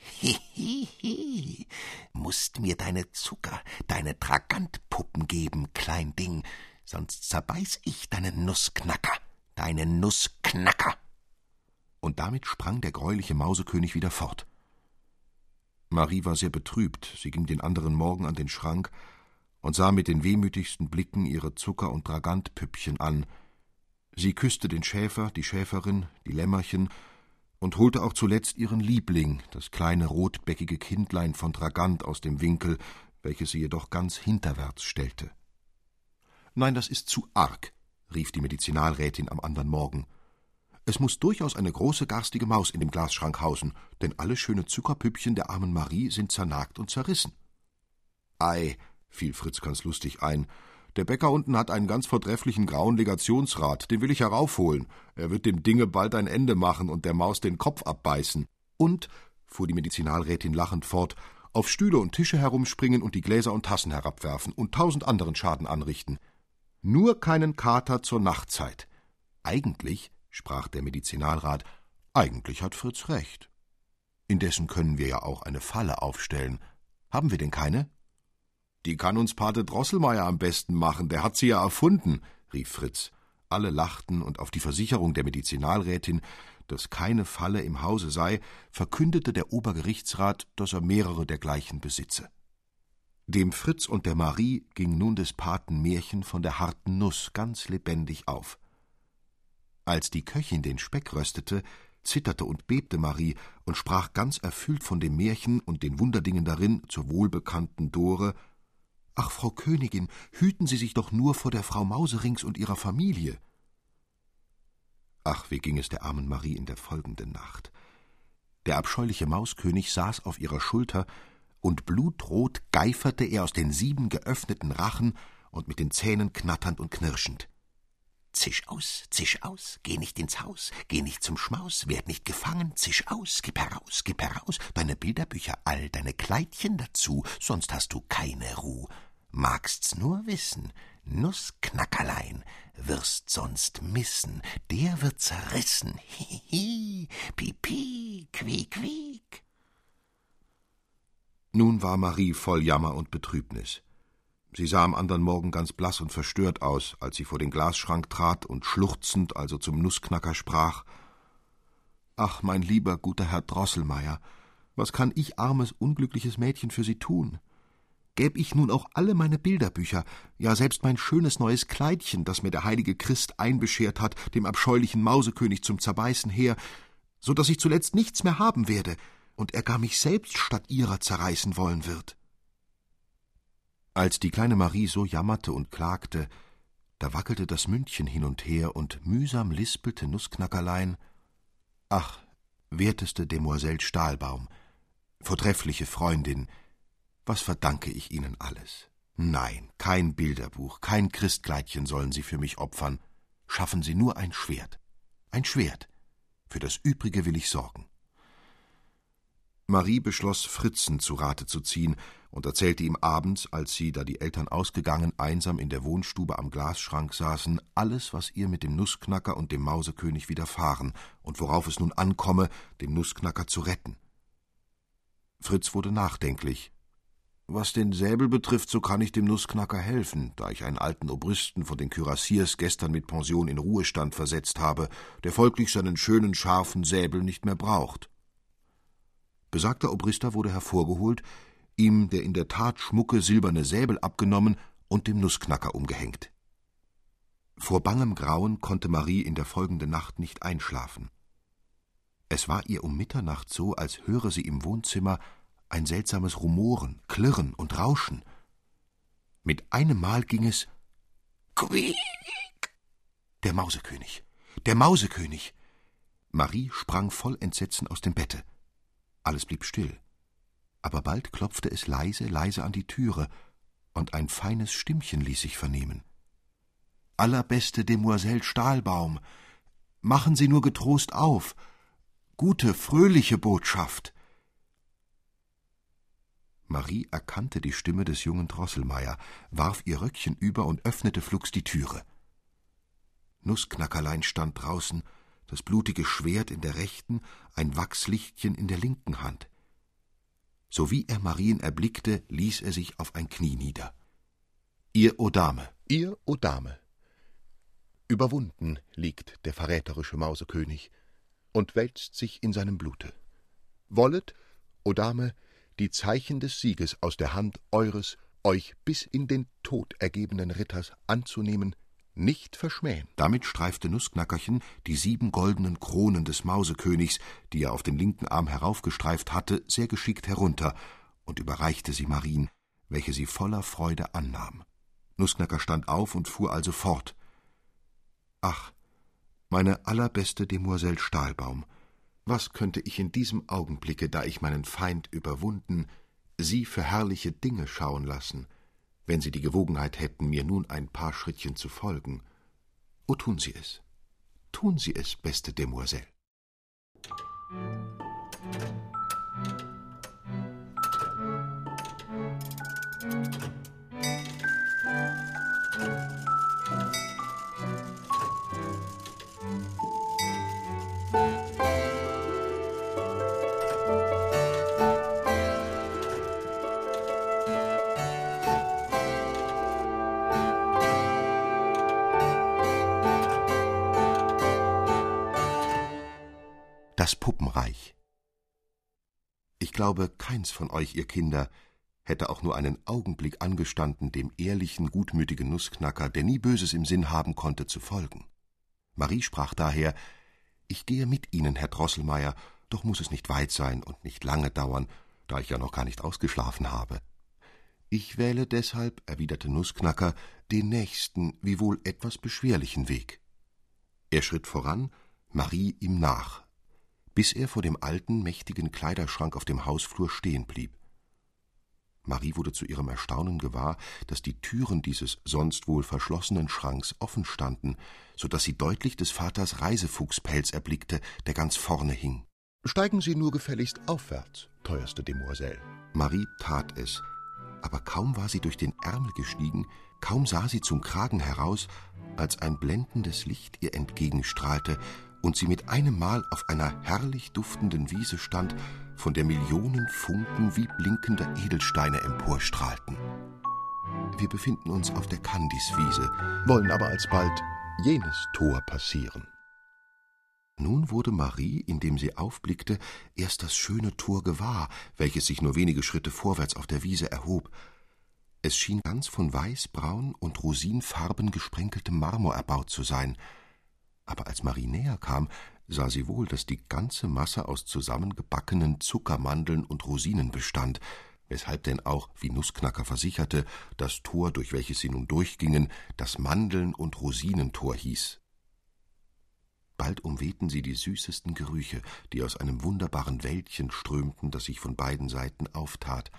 Hihihi, musst mir deine Zucker, deine Dragantpuppen geben, klein Ding, sonst zerbeiß ich deinen Nussknacker, deinen Nussknacker. Und damit sprang der greuliche Mausekönig wieder fort. Marie war sehr betrübt, sie ging den anderen Morgen an den Schrank und sah mit den wehmütigsten Blicken ihre Zucker- und Dragantpüppchen an. Sie küsste den Schäfer, die Schäferin, die Lämmerchen und holte auch zuletzt ihren Liebling, das kleine rotbäckige Kindlein von Dragant, aus dem Winkel, welches sie jedoch ganz hinterwärts stellte. Nein, das ist zu arg, rief die Medizinalrätin am andern Morgen. Es muss durchaus eine große garstige Maus in dem Glasschrank hausen, denn alle schöne Zuckerpüppchen der armen Marie sind zernagt und zerrissen. Ei, fiel Fritz ganz lustig ein, der Bäcker unten hat einen ganz vortrefflichen grauen Legationsrat, den will ich heraufholen. Er wird dem Dinge bald ein Ende machen und der Maus den Kopf abbeißen. Und, fuhr die Medizinalrätin lachend fort, auf Stühle und Tische herumspringen und die Gläser und Tassen herabwerfen und tausend anderen Schaden anrichten. Nur keinen Kater zur Nachtzeit. Eigentlich, sprach der Medizinalrat, eigentlich hat Fritz recht. Indessen können wir ja auch eine Falle aufstellen. Haben wir denn keine? Die kann uns Pate Drosselmeier am besten machen, der hat sie ja erfunden, rief Fritz. Alle lachten, und auf die Versicherung der Medizinalrätin, dass keine Falle im Hause sei, verkündete der Obergerichtsrat, dass er mehrere dergleichen besitze. Dem Fritz und der Marie ging nun des Paten Märchen von der harten Nuss ganz lebendig auf. Als die Köchin den Speck röstete, zitterte und bebte Marie und sprach ganz erfüllt von dem Märchen und den Wunderdingen darin zur wohlbekannten Dore Ach, Frau Königin, hüten Sie sich doch nur vor der Frau Mauserings und ihrer Familie. Ach, wie ging es der armen Marie in der folgenden Nacht. Der abscheuliche Mauskönig saß auf ihrer Schulter, und blutrot geiferte er aus den sieben geöffneten Rachen und mit den Zähnen knatternd und knirschend. Zisch aus, zisch aus, geh nicht ins Haus, geh nicht zum Schmaus, werd nicht gefangen, zisch aus, gib heraus, gib heraus, deine Bilderbücher all, deine Kleidchen dazu, sonst hast du keine Ruh. Magst's nur wissen, Nussknackerlein wirst sonst missen, der wird zerrissen, hihi, pipi, quiek, quiek. Nun war Marie voll Jammer und Betrübnis. Sie sah am andern Morgen ganz blass und verstört aus, als sie vor den Glasschrank trat und schluchzend, also zum Nussknacker sprach Ach, mein lieber, guter Herr Drosselmeier, was kann ich, armes, unglückliches Mädchen, für Sie tun? Gäb ich nun auch alle meine Bilderbücher, ja selbst mein schönes neues Kleidchen, das mir der heilige Christ einbeschert hat, dem abscheulichen Mausekönig zum Zerbeißen her, so dass ich zuletzt nichts mehr haben werde und er gar mich selbst statt ihrer zerreißen wollen wird. Als die kleine Marie so jammerte und klagte, da wackelte das Mündchen hin und her und mühsam lispelte Nussknackerlein Ach, werteste Demoiselle Stahlbaum, vortreffliche Freundin, was verdanke ich Ihnen alles? Nein, kein Bilderbuch, kein Christkleidchen sollen Sie für mich opfern. Schaffen Sie nur ein Schwert. Ein Schwert. Für das Übrige will ich sorgen. Marie beschloss, Fritzen zu Rate zu ziehen und erzählte ihm abends, als sie, da die Eltern ausgegangen, einsam in der Wohnstube am Glasschrank saßen, alles, was ihr mit dem Nussknacker und dem Mausekönig widerfahren und worauf es nun ankomme, den Nussknacker zu retten. Fritz wurde nachdenklich Was den Säbel betrifft, so kann ich dem Nussknacker helfen, da ich einen alten Obristen von den Kürassiers gestern mit Pension in Ruhestand versetzt habe, der folglich seinen schönen, scharfen Säbel nicht mehr braucht. Besagter Obrister wurde hervorgeholt, ihm der in der Tat schmucke silberne Säbel abgenommen und dem Nussknacker umgehängt. Vor bangem Grauen konnte Marie in der folgenden Nacht nicht einschlafen. Es war ihr um Mitternacht so, als höre sie im Wohnzimmer ein seltsames Rumoren, Klirren und Rauschen. Mit einem Mal ging es Quiek! Der Mausekönig, der Mausekönig. Marie sprang voll Entsetzen aus dem Bette. Alles blieb still. Aber bald klopfte es leise, leise an die Türe, und ein feines Stimmchen ließ sich vernehmen. Allerbeste Demoiselle Stahlbaum, machen Sie nur getrost auf. Gute, fröhliche Botschaft. Marie erkannte die Stimme des jungen Drosselmeier, warf ihr Röckchen über und öffnete flugs die Türe. Nussknackerlein stand draußen, das blutige Schwert in der rechten, ein Wachslichtchen in der linken Hand. Sowie er Marien erblickte, ließ er sich auf ein Knie nieder. Ihr, o Dame, ihr, o Dame. Überwunden liegt der verräterische Mausekönig und wälzt sich in seinem Blute. Wollet, o Dame, die Zeichen des Sieges aus der Hand eures euch bis in den Tod ergebenen Ritters anzunehmen, nicht verschmähen. Damit streifte Nussknackerchen die sieben goldenen Kronen des Mausekönigs, die er auf den linken Arm heraufgestreift hatte, sehr geschickt herunter und überreichte sie Marien, welche sie voller Freude annahm. Nussknacker stand auf und fuhr also fort. Ach, meine allerbeste Demoiselle Stahlbaum, was könnte ich in diesem Augenblicke, da ich meinen Feind überwunden, Sie für herrliche Dinge schauen lassen, wenn Sie die Gewogenheit hätten, mir nun ein paar Schrittchen zu folgen? O tun Sie es. Tun Sie es, beste Demoiselle. Das Puppenreich. Ich glaube, keins von euch, ihr Kinder, hätte auch nur einen Augenblick angestanden, dem ehrlichen, gutmütigen Nussknacker, der nie Böses im Sinn haben konnte, zu folgen. Marie sprach daher Ich gehe mit Ihnen, Herr Drosselmeier, doch muss es nicht weit sein und nicht lange dauern, da ich ja noch gar nicht ausgeschlafen habe. Ich wähle deshalb, erwiderte Nussknacker, den nächsten, wiewohl etwas beschwerlichen Weg. Er schritt voran, Marie ihm nach, bis er vor dem alten, mächtigen Kleiderschrank auf dem Hausflur stehen blieb. Marie wurde zu ihrem Erstaunen gewahr, dass die Türen dieses sonst wohl verschlossenen Schranks offen standen, so dass sie deutlich des Vaters Reisefuchspelz erblickte, der ganz vorne hing. Steigen Sie nur gefälligst aufwärts, teuerste Demoiselle. Marie tat es, aber kaum war sie durch den Ärmel gestiegen, kaum sah sie zum Kragen heraus, als ein blendendes Licht ihr entgegenstrahlte und sie mit einem Mal auf einer herrlich duftenden Wiese stand, von der Millionen Funken wie blinkender Edelsteine emporstrahlten. Wir befinden uns auf der Kandiswiese, wollen aber alsbald jenes Tor passieren. Nun wurde Marie, indem sie aufblickte, erst das schöne Tor gewahr, welches sich nur wenige Schritte vorwärts auf der Wiese erhob. Es schien ganz von weißbraun und rosinfarben gesprenkeltem Marmor erbaut zu sein, aber als Marie näher kam, sah sie wohl, dass die ganze Masse aus zusammengebackenen Zuckermandeln und Rosinen bestand, weshalb denn auch, wie Nussknacker versicherte, das Tor, durch welches sie nun durchgingen, das Mandeln- und Rosinentor hieß. Bald umwehten sie die süßesten Gerüche, die aus einem wunderbaren Wäldchen strömten, das sich von beiden Seiten auftat.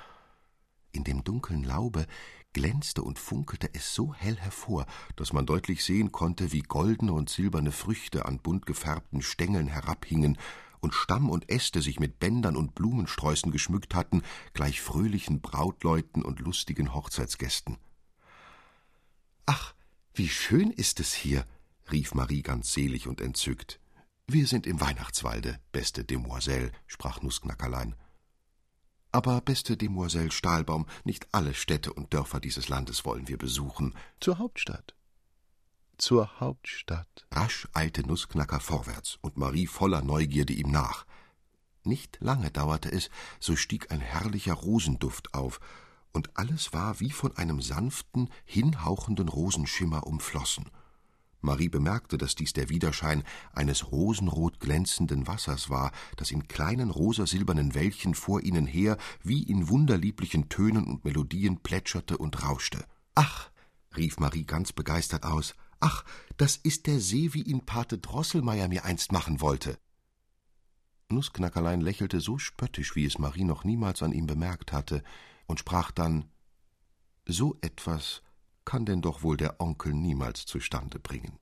In dem dunklen Laube glänzte und funkelte es so hell hervor, dass man deutlich sehen konnte, wie goldene und silberne Früchte an bunt gefärbten Stängeln herabhingen und Stamm und Äste sich mit Bändern und Blumensträußen geschmückt hatten, gleich fröhlichen Brautleuten und lustigen Hochzeitsgästen. Ach, wie schön ist es hier, rief Marie ganz selig und entzückt. Wir sind im Weihnachtswalde, beste Demoiselle, sprach Nussknackerlein. Aber, beste Demoiselle Stahlbaum, nicht alle Städte und Dörfer dieses Landes wollen wir besuchen. Zur Hauptstadt. Zur Hauptstadt. Rasch eilte Nussknacker vorwärts und Marie voller Neugierde ihm nach. Nicht lange dauerte es, so stieg ein herrlicher Rosenduft auf, und alles war wie von einem sanften, hinhauchenden Rosenschimmer umflossen. Marie bemerkte, dass dies der Widerschein eines rosenrot glänzenden Wassers war, das in kleinen rosasilbernen Wellchen vor ihnen her wie in wunderlieblichen Tönen und Melodien plätscherte und rauschte. Ach, rief Marie ganz begeistert aus, ach, das ist der See, wie ihn Pate Drosselmeier mir einst machen wollte. Nussknackerlein lächelte so spöttisch, wie es Marie noch niemals an ihm bemerkt hatte, und sprach dann So etwas kann denn doch wohl der Onkel niemals zustande bringen.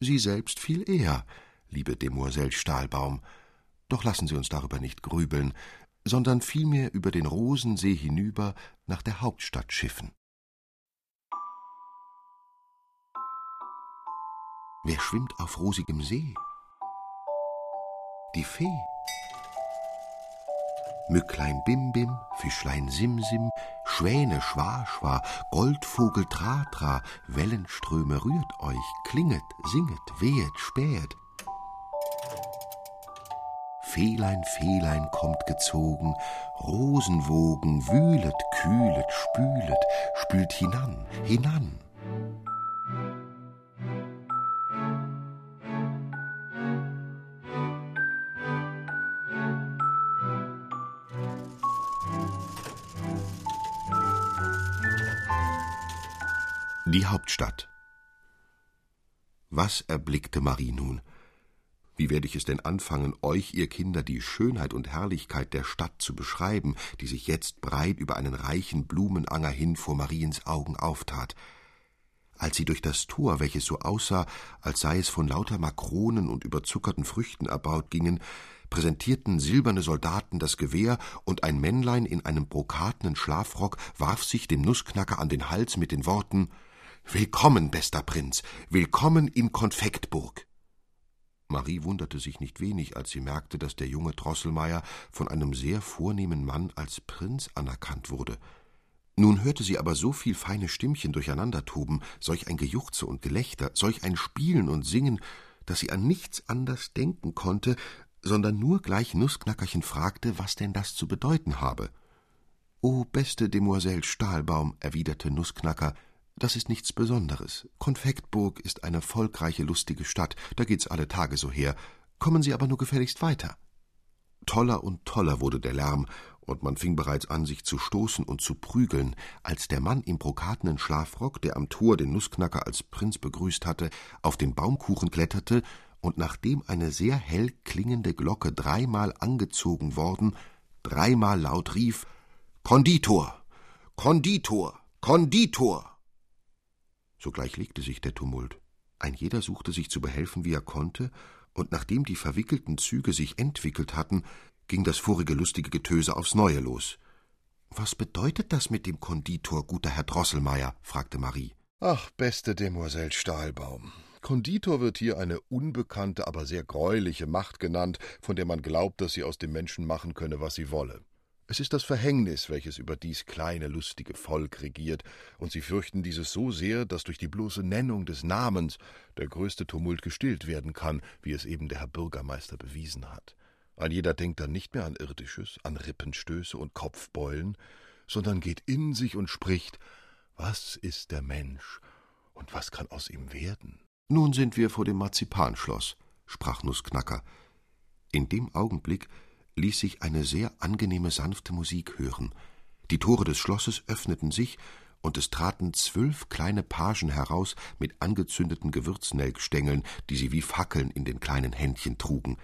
Sie selbst viel eher, liebe Demoiselle Stahlbaum, doch lassen Sie uns darüber nicht grübeln, sondern vielmehr über den Rosensee hinüber nach der Hauptstadt schiffen. Wer schwimmt auf rosigem See? Die Fee. Mücklein Bimbim, Fischlein Simsim, Schwäne Schwa Schwa, Goldvogel Tra Tra, Wellenströme rührt euch, klinget, singet, wehet, spähet. Fehlein, Fehlein kommt gezogen, Rosenwogen wühlet, kühlet, spület, spült hinan, hinan. Die Hauptstadt. Was erblickte Marie nun? Wie werde ich es denn anfangen, euch, ihr Kinder, die Schönheit und Herrlichkeit der Stadt zu beschreiben, die sich jetzt breit über einen reichen Blumenanger hin vor Mariens Augen auftat? Als sie durch das Tor, welches so aussah, als sei es von lauter Makronen und überzuckerten Früchten erbaut gingen, präsentierten silberne Soldaten das Gewehr, und ein Männlein in einem brokatenen Schlafrock warf sich dem Nussknacker an den Hals mit den Worten Willkommen, bester Prinz, willkommen in Konfektburg. Marie wunderte sich nicht wenig, als sie merkte, dass der junge Drosselmeier von einem sehr vornehmen Mann als Prinz anerkannt wurde. Nun hörte sie aber so viel feine Stimmchen durcheinandertoben, solch ein Gejuchze und Gelächter, solch ein Spielen und Singen, dass sie an nichts anders denken konnte, sondern nur gleich Nussknackerchen fragte, was denn das zu bedeuten habe. O beste Demoiselle Stahlbaum, erwiderte Nussknacker, das ist nichts Besonderes. Konfektburg ist eine volkreiche, lustige Stadt, da geht's alle Tage so her. Kommen Sie aber nur gefälligst weiter. Toller und toller wurde der Lärm, und man fing bereits an, sich zu stoßen und zu prügeln, als der Mann im brokatenen Schlafrock, der am Tor den Nussknacker als Prinz begrüßt hatte, auf den Baumkuchen kletterte und nachdem eine sehr hell klingende Glocke dreimal angezogen worden, dreimal laut rief Konditor. Konditor. Konditor. Sogleich legte sich der Tumult. Ein jeder suchte sich zu behelfen, wie er konnte, und nachdem die verwickelten Züge sich entwickelt hatten, ging das vorige lustige Getöse aufs Neue los. Was bedeutet das mit dem Konditor, guter Herr Drosselmeier? fragte Marie. Ach, beste Demoiselle Stahlbaum. Konditor wird hier eine unbekannte, aber sehr greuliche Macht genannt, von der man glaubt, dass sie aus dem Menschen machen könne, was sie wolle. Es ist das Verhängnis, welches über dies kleine, lustige Volk regiert, und sie fürchten dieses so sehr, dass durch die bloße Nennung des Namens der größte Tumult gestillt werden kann, wie es eben der Herr Bürgermeister bewiesen hat. Ein jeder denkt dann nicht mehr an Irdisches, an Rippenstöße und Kopfbeulen, sondern geht in sich und spricht Was ist der Mensch und was kann aus ihm werden? Nun sind wir vor dem Marzipanschloss, sprach Nussknacker. In dem Augenblick ließ sich eine sehr angenehme sanfte Musik hören. Die Tore des Schlosses öffneten sich, und es traten zwölf kleine Pagen heraus mit angezündeten Gewürznelkstängeln, die sie wie Fackeln in den kleinen Händchen trugen.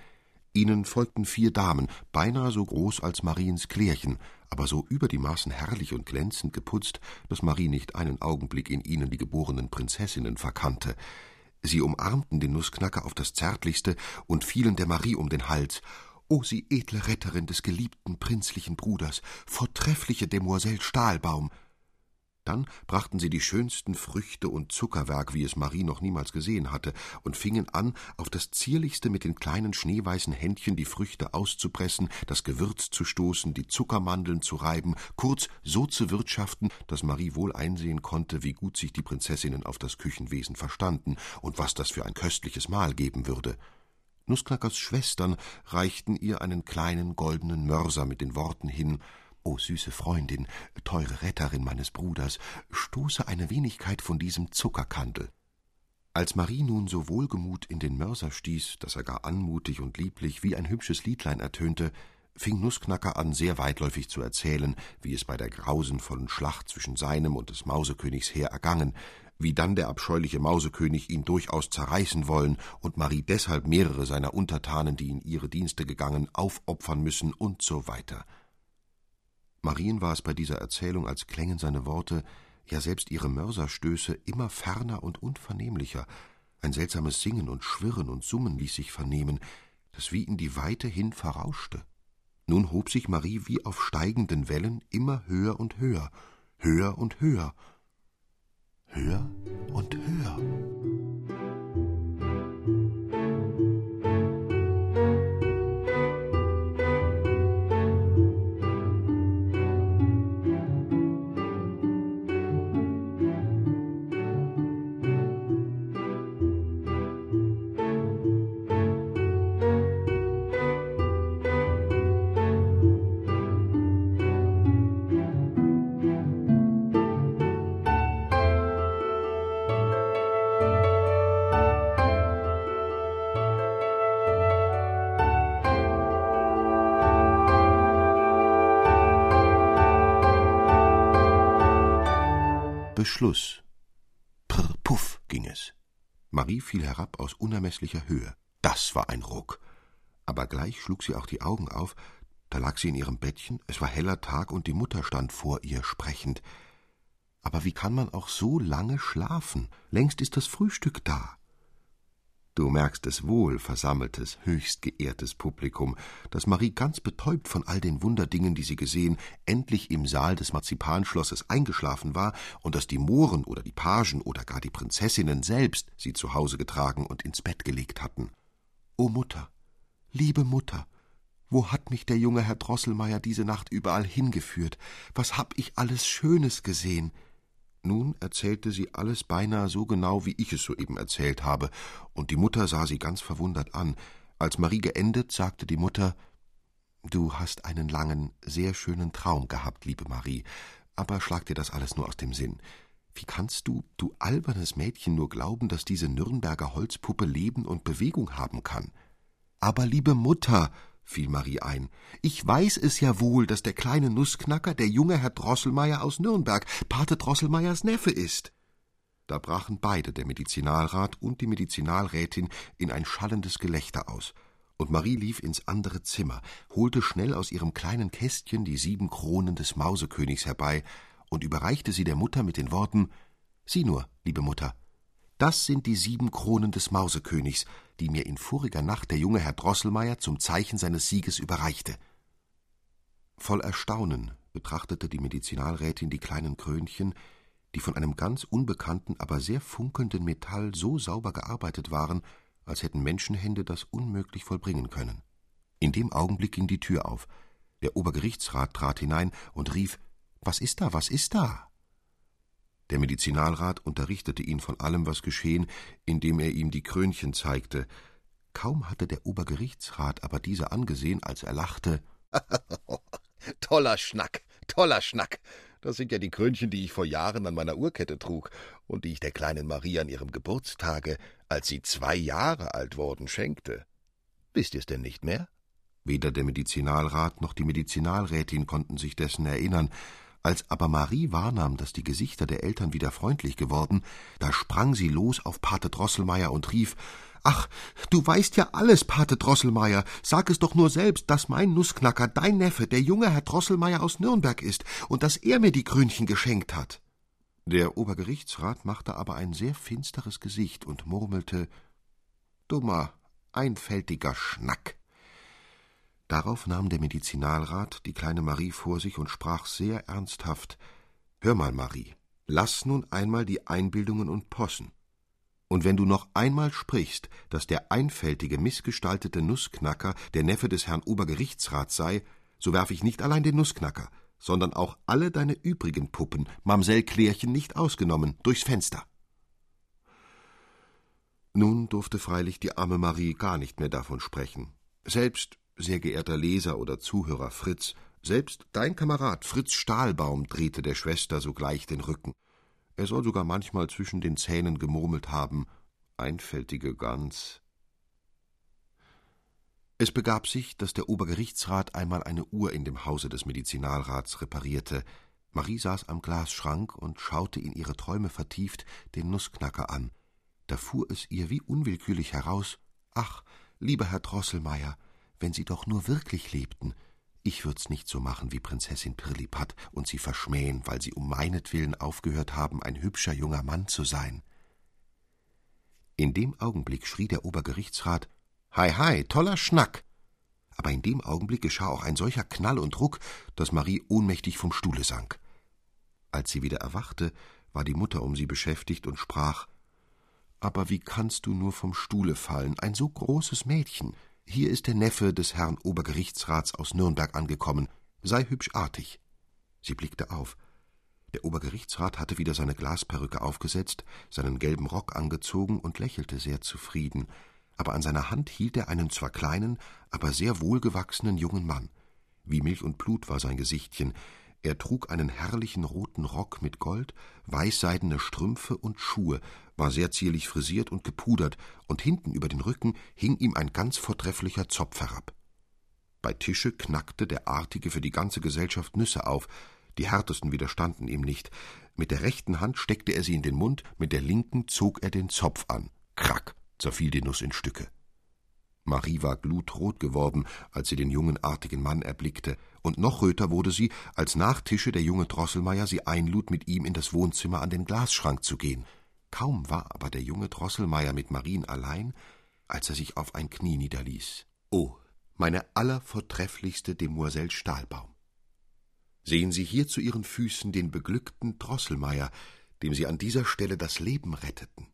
Ihnen folgten vier Damen, beinahe so groß als Mariens Klärchen, aber so über die Maßen herrlich und glänzend geputzt, dass Marie nicht einen Augenblick in ihnen die geborenen Prinzessinnen verkannte. Sie umarmten den Nussknacker auf das Zärtlichste und fielen der Marie um den Hals, O Sie edle Retterin des geliebten prinzlichen Bruders, vortreffliche Demoiselle Stahlbaum! Dann brachten sie die schönsten Früchte und Zuckerwerk, wie es Marie noch niemals gesehen hatte, und fingen an, auf das zierlichste mit den kleinen schneeweißen Händchen die Früchte auszupressen, das Gewürz zu stoßen, die Zuckermandeln zu reiben, kurz so zu wirtschaften, dass Marie wohl einsehen konnte, wie gut sich die Prinzessinnen auf das Küchenwesen verstanden und was das für ein köstliches Mahl geben würde. Nussknackers Schwestern reichten ihr einen kleinen goldenen Mörser mit den Worten hin O süße Freundin, teure Retterin meines Bruders, stoße eine Wenigkeit von diesem Zuckerkandel. Als Marie nun so wohlgemut in den Mörser stieß, dass er gar anmutig und lieblich wie ein hübsches Liedlein ertönte, fing Nussknacker an, sehr weitläufig zu erzählen, wie es bei der grausenvollen Schlacht zwischen seinem und des Mausekönigs Heer ergangen, wie dann der abscheuliche Mausekönig ihn durchaus zerreißen wollen und Marie deshalb mehrere seiner Untertanen, die in ihre Dienste gegangen, aufopfern müssen und so weiter. Marien war es bei dieser Erzählung, als klängen seine Worte, ja selbst ihre Mörserstöße, immer ferner und unvernehmlicher. Ein seltsames Singen und Schwirren und Summen ließ sich vernehmen, das wie in die Weite hin verrauschte. Nun hob sich Marie wie auf steigenden Wellen immer höher und höher, höher und höher, höher und höher. Beschluss. Prr, puff ging es. Marie fiel herab aus unermeßlicher Höhe. Das war ein Ruck. Aber gleich schlug sie auch die Augen auf, da lag sie in ihrem Bettchen, es war heller Tag und die Mutter stand vor ihr sprechend. Aber wie kann man auch so lange schlafen? Längst ist das Frühstück da. Du merkst es wohl, versammeltes, höchst geehrtes Publikum, dass Marie ganz betäubt von all den Wunderdingen, die sie gesehen, endlich im Saal des Marzipanschlosses eingeschlafen war und dass die Mohren oder die Pagen oder gar die Prinzessinnen selbst sie zu Hause getragen und ins Bett gelegt hatten. O Mutter, liebe Mutter, wo hat mich der junge Herr Drosselmeier diese Nacht überall hingeführt? Was hab ich alles Schönes gesehen? Nun erzählte sie alles beinahe so genau, wie ich es soeben erzählt habe, und die Mutter sah sie ganz verwundert an. Als Marie geendet, sagte die Mutter Du hast einen langen, sehr schönen Traum gehabt, liebe Marie, aber schlag dir das alles nur aus dem Sinn. Wie kannst du, du albernes Mädchen, nur glauben, dass diese Nürnberger Holzpuppe Leben und Bewegung haben kann? Aber, liebe Mutter, fiel Marie ein. Ich weiß es ja wohl, dass der kleine Nussknacker der junge Herr Drosselmeier aus Nürnberg, Pate Drosselmeiers Neffe ist. Da brachen beide, der Medizinalrat und die Medizinalrätin, in ein schallendes Gelächter aus, und Marie lief ins andere Zimmer, holte schnell aus ihrem kleinen Kästchen die sieben Kronen des Mausekönigs herbei und überreichte sie der Mutter mit den Worten Sieh nur, liebe Mutter, das sind die sieben Kronen des Mausekönigs, die mir in voriger Nacht der junge Herr Drosselmeier zum Zeichen seines Sieges überreichte. Voll Erstaunen betrachtete die Medizinalrätin die kleinen Krönchen, die von einem ganz unbekannten, aber sehr funkelnden Metall so sauber gearbeitet waren, als hätten Menschenhände das unmöglich vollbringen können. In dem Augenblick ging die Tür auf. Der Obergerichtsrat trat hinein und rief Was ist da, was ist da? Der Medizinalrat unterrichtete ihn von allem, was geschehen, indem er ihm die Krönchen zeigte. Kaum hatte der Obergerichtsrat aber diese angesehen, als er lachte. toller Schnack, toller Schnack. Das sind ja die Krönchen, die ich vor Jahren an meiner Uhrkette trug und die ich der kleinen Marie an ihrem Geburtstage, als sie zwei Jahre alt worden, schenkte. Wisst ihr's denn nicht mehr? Weder der Medizinalrat noch die Medizinalrätin konnten sich dessen erinnern, als aber Marie wahrnahm, dass die Gesichter der Eltern wieder freundlich geworden, da sprang sie los auf Pate Drosselmeier und rief Ach, du weißt ja alles, Pate Drosselmeier. Sag es doch nur selbst, dass mein Nussknacker dein Neffe, der junge Herr Drosselmeier aus Nürnberg ist und dass er mir die Krönchen geschenkt hat. Der Obergerichtsrat machte aber ein sehr finsteres Gesicht und murmelte Dummer, einfältiger Schnack. Darauf nahm der Medizinalrat die kleine Marie vor sich und sprach sehr ernsthaft Hör mal, Marie, Lass nun einmal die Einbildungen und Possen. Und wenn du noch einmal sprichst, dass der einfältige, missgestaltete Nussknacker der Neffe des Herrn Obergerichtsrats sei, so werf ich nicht allein den Nussknacker, sondern auch alle deine übrigen Puppen, Mamsell Klärchen nicht ausgenommen, durchs Fenster. Nun durfte freilich die arme Marie gar nicht mehr davon sprechen. Selbst, sehr geehrter Leser oder Zuhörer Fritz, selbst dein Kamerad Fritz Stahlbaum drehte der Schwester sogleich den Rücken. Er soll sogar manchmal zwischen den Zähnen gemurmelt haben Einfältige Gans. Es begab sich, dass der Obergerichtsrat einmal eine Uhr in dem Hause des Medizinalrats reparierte. Marie saß am Glasschrank und schaute in ihre Träume vertieft den Nussknacker an. Da fuhr es ihr wie unwillkürlich heraus Ach, lieber Herr Drosselmeier, wenn Sie doch nur wirklich lebten, ich würd's nicht so machen wie Prinzessin Pirlipat und sie verschmähen, weil sie um meinetwillen aufgehört haben, ein hübscher junger Mann zu sein. In dem Augenblick schrie der Obergerichtsrat Hei, hei, toller Schnack. Aber in dem Augenblick geschah auch ein solcher Knall und Ruck, dass Marie ohnmächtig vom Stuhle sank. Als sie wieder erwachte, war die Mutter um sie beschäftigt und sprach Aber wie kannst du nur vom Stuhle fallen, ein so großes Mädchen? Hier ist der Neffe des Herrn Obergerichtsrats aus Nürnberg angekommen. Sei hübsch artig. Sie blickte auf. Der Obergerichtsrat hatte wieder seine Glasperücke aufgesetzt, seinen gelben Rock angezogen und lächelte sehr zufrieden, aber an seiner Hand hielt er einen zwar kleinen, aber sehr wohlgewachsenen jungen Mann. Wie Milch und Blut war sein Gesichtchen, er trug einen herrlichen roten Rock mit Gold, weißseidene Strümpfe und Schuhe, war sehr zierlich frisiert und gepudert, und hinten über den Rücken hing ihm ein ganz vortrefflicher Zopf herab. Bei Tische knackte der Artige für die ganze Gesellschaft Nüsse auf, die härtesten widerstanden ihm nicht. Mit der rechten Hand steckte er sie in den Mund, mit der linken zog er den Zopf an. Krack, zerfiel die Nuss in Stücke. Marie war glutrot geworden, als sie den jungen artigen Mann erblickte, und noch röter wurde sie, als nach Tische der junge Drosselmeier sie einlud, mit ihm in das Wohnzimmer an den Glasschrank zu gehen. Kaum war aber der junge Drosselmeier mit Marien allein, als er sich auf ein Knie niederließ. Oh, meine allervortrefflichste Demoiselle Stahlbaum! Sehen Sie hier zu Ihren Füßen den beglückten Drosselmeier, dem Sie an dieser Stelle das Leben retteten.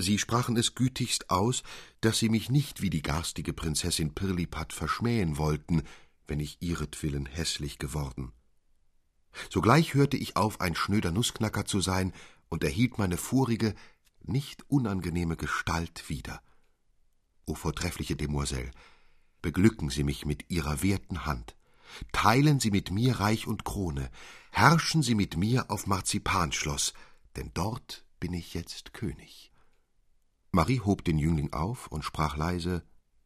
Sie sprachen es gütigst aus, dass Sie mich nicht wie die garstige Prinzessin Pirlipat verschmähen wollten, wenn ich ihretwillen hässlich geworden. Sogleich hörte ich auf, ein schnöder Nussknacker zu sein und erhielt meine vorige, nicht unangenehme Gestalt wieder. O vortreffliche Demoiselle, beglücken Sie mich mit Ihrer werten Hand, teilen Sie mit mir Reich und Krone, herrschen Sie mit mir auf Marzipanschloss, denn dort bin ich jetzt König. Marie hob den Jüngling auf und sprach leise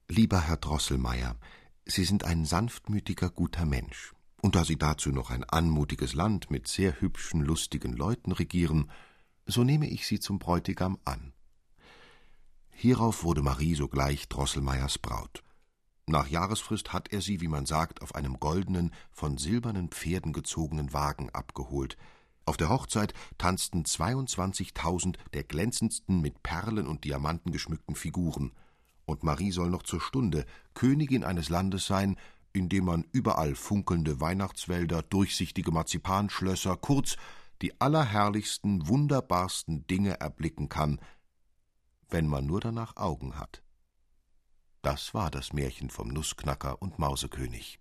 Lieber Herr Drosselmeier, Sie sind ein sanftmütiger, guter Mensch, und da Sie dazu noch ein anmutiges Land mit sehr hübschen, lustigen Leuten regieren, so nehme ich Sie zum Bräutigam an. Hierauf wurde Marie sogleich Drosselmeiers Braut. Nach Jahresfrist hat er sie, wie man sagt, auf einem goldenen, von silbernen Pferden gezogenen Wagen abgeholt, auf der Hochzeit tanzten zweiundzwanzigtausend der glänzendsten mit Perlen und Diamanten geschmückten Figuren, und Marie soll noch zur Stunde Königin eines Landes sein, in dem man überall funkelnde Weihnachtswälder, durchsichtige Marzipanschlösser, kurz die allerherrlichsten, wunderbarsten Dinge erblicken kann, wenn man nur danach Augen hat. Das war das Märchen vom Nussknacker und Mausekönig.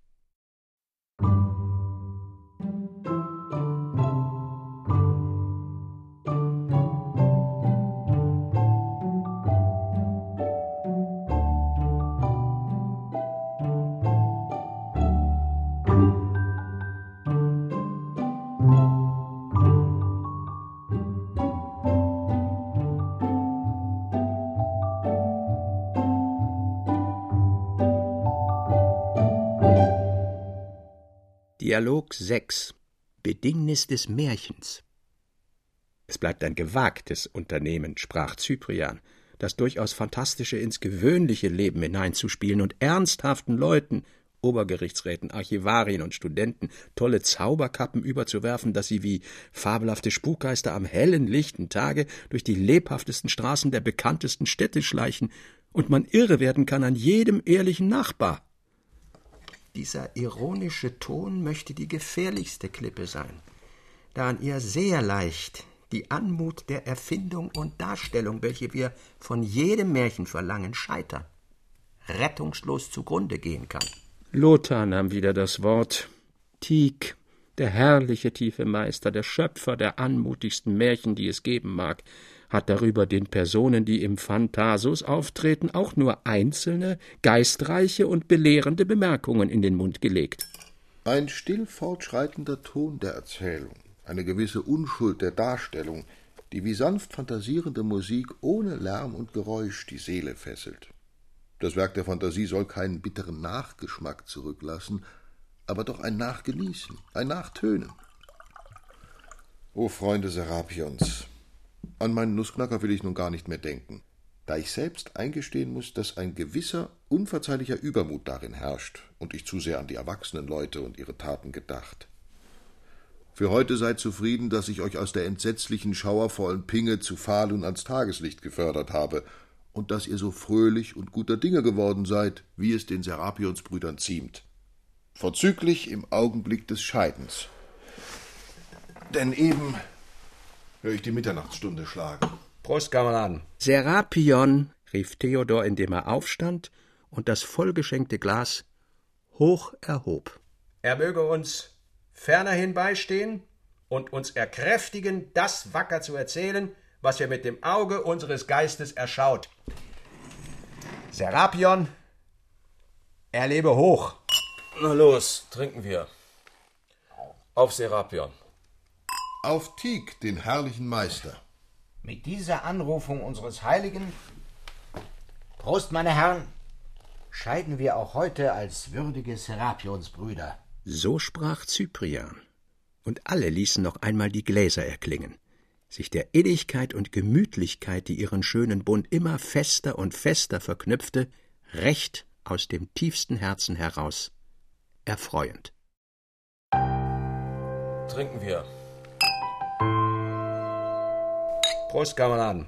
Dialog 6 Bedingnis des Märchens Es bleibt ein gewagtes Unternehmen, sprach Cyprian, das durchaus Fantastische ins gewöhnliche Leben hineinzuspielen und ernsthaften Leuten, Obergerichtsräten, Archivarien und Studenten tolle Zauberkappen überzuwerfen, dass sie wie fabelhafte Spukgeister am hellen, lichten Tage durch die lebhaftesten Straßen der bekanntesten Städte schleichen und man irre werden kann an jedem ehrlichen Nachbar. Dieser ironische Ton möchte die gefährlichste Klippe sein. da an ihr sehr leicht die Anmut der Erfindung und Darstellung, welche wir von jedem Märchen verlangen, scheitern, rettungslos zugrunde gehen kann. Lothar nahm wieder das Wort. Tieck, der herrliche tiefe Meister, der Schöpfer der anmutigsten Märchen, die es geben mag, hat darüber den Personen, die im Phantasus auftreten, auch nur einzelne, geistreiche und belehrende Bemerkungen in den Mund gelegt. Ein still fortschreitender Ton der Erzählung, eine gewisse Unschuld der Darstellung, die wie sanft fantasierende Musik ohne Lärm und Geräusch die Seele fesselt. Das Werk der Fantasie soll keinen bitteren Nachgeschmack zurücklassen, aber doch ein Nachgenießen, ein Nachtönen. O Freunde Serapions, an meinen Nussknacker will ich nun gar nicht mehr denken, da ich selbst eingestehen muss, dass ein gewisser, unverzeihlicher Übermut darin herrscht und ich zu sehr an die erwachsenen Leute und ihre Taten gedacht. Für heute seid zufrieden, dass ich euch aus der entsetzlichen, schauervollen Pinge zu Falun ans Tageslicht gefördert habe und dass ihr so fröhlich und guter Dinge geworden seid, wie es den Serapionsbrüdern ziemt. Vorzüglich im Augenblick des Scheidens. Denn eben höre ich die Mitternachtsstunde schlagen. Prost, Kameraden. Serapion, rief Theodor, indem er aufstand und das vollgeschenkte Glas hoch erhob. Er möge uns fernerhin beistehen und uns erkräftigen, das wacker zu erzählen, was wir mit dem Auge unseres Geistes erschaut. Serapion, er lebe hoch. Na los, trinken wir. Auf Serapion. Auf Tieg, den herrlichen Meister. Mit dieser Anrufung unseres Heiligen, Prost, meine Herren, scheiden wir auch heute als würdige Serapionsbrüder. So sprach Cyprian, und alle ließen noch einmal die Gläser erklingen, sich der Innigkeit und Gemütlichkeit, die ihren schönen Bund immer fester und fester verknüpfte, recht aus dem tiefsten Herzen heraus erfreuend. Trinken wir. Prost, Kameraden.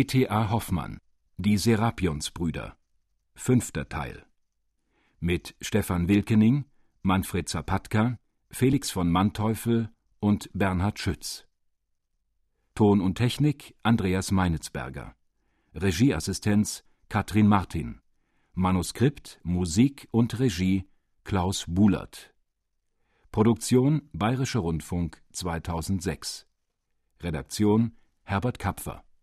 E.T.A. Hoffmann Die Serapionsbrüder Fünfter Teil mit Stefan Wilkening, Manfred Zapatka, Felix von Manteuffel und Bernhard Schütz. Ton und Technik Andreas Meinitzberger. Regieassistenz Katrin Martin. Manuskript, Musik und Regie Klaus Bulert. Produktion Bayerischer Rundfunk 2006. Redaktion Herbert Kapfer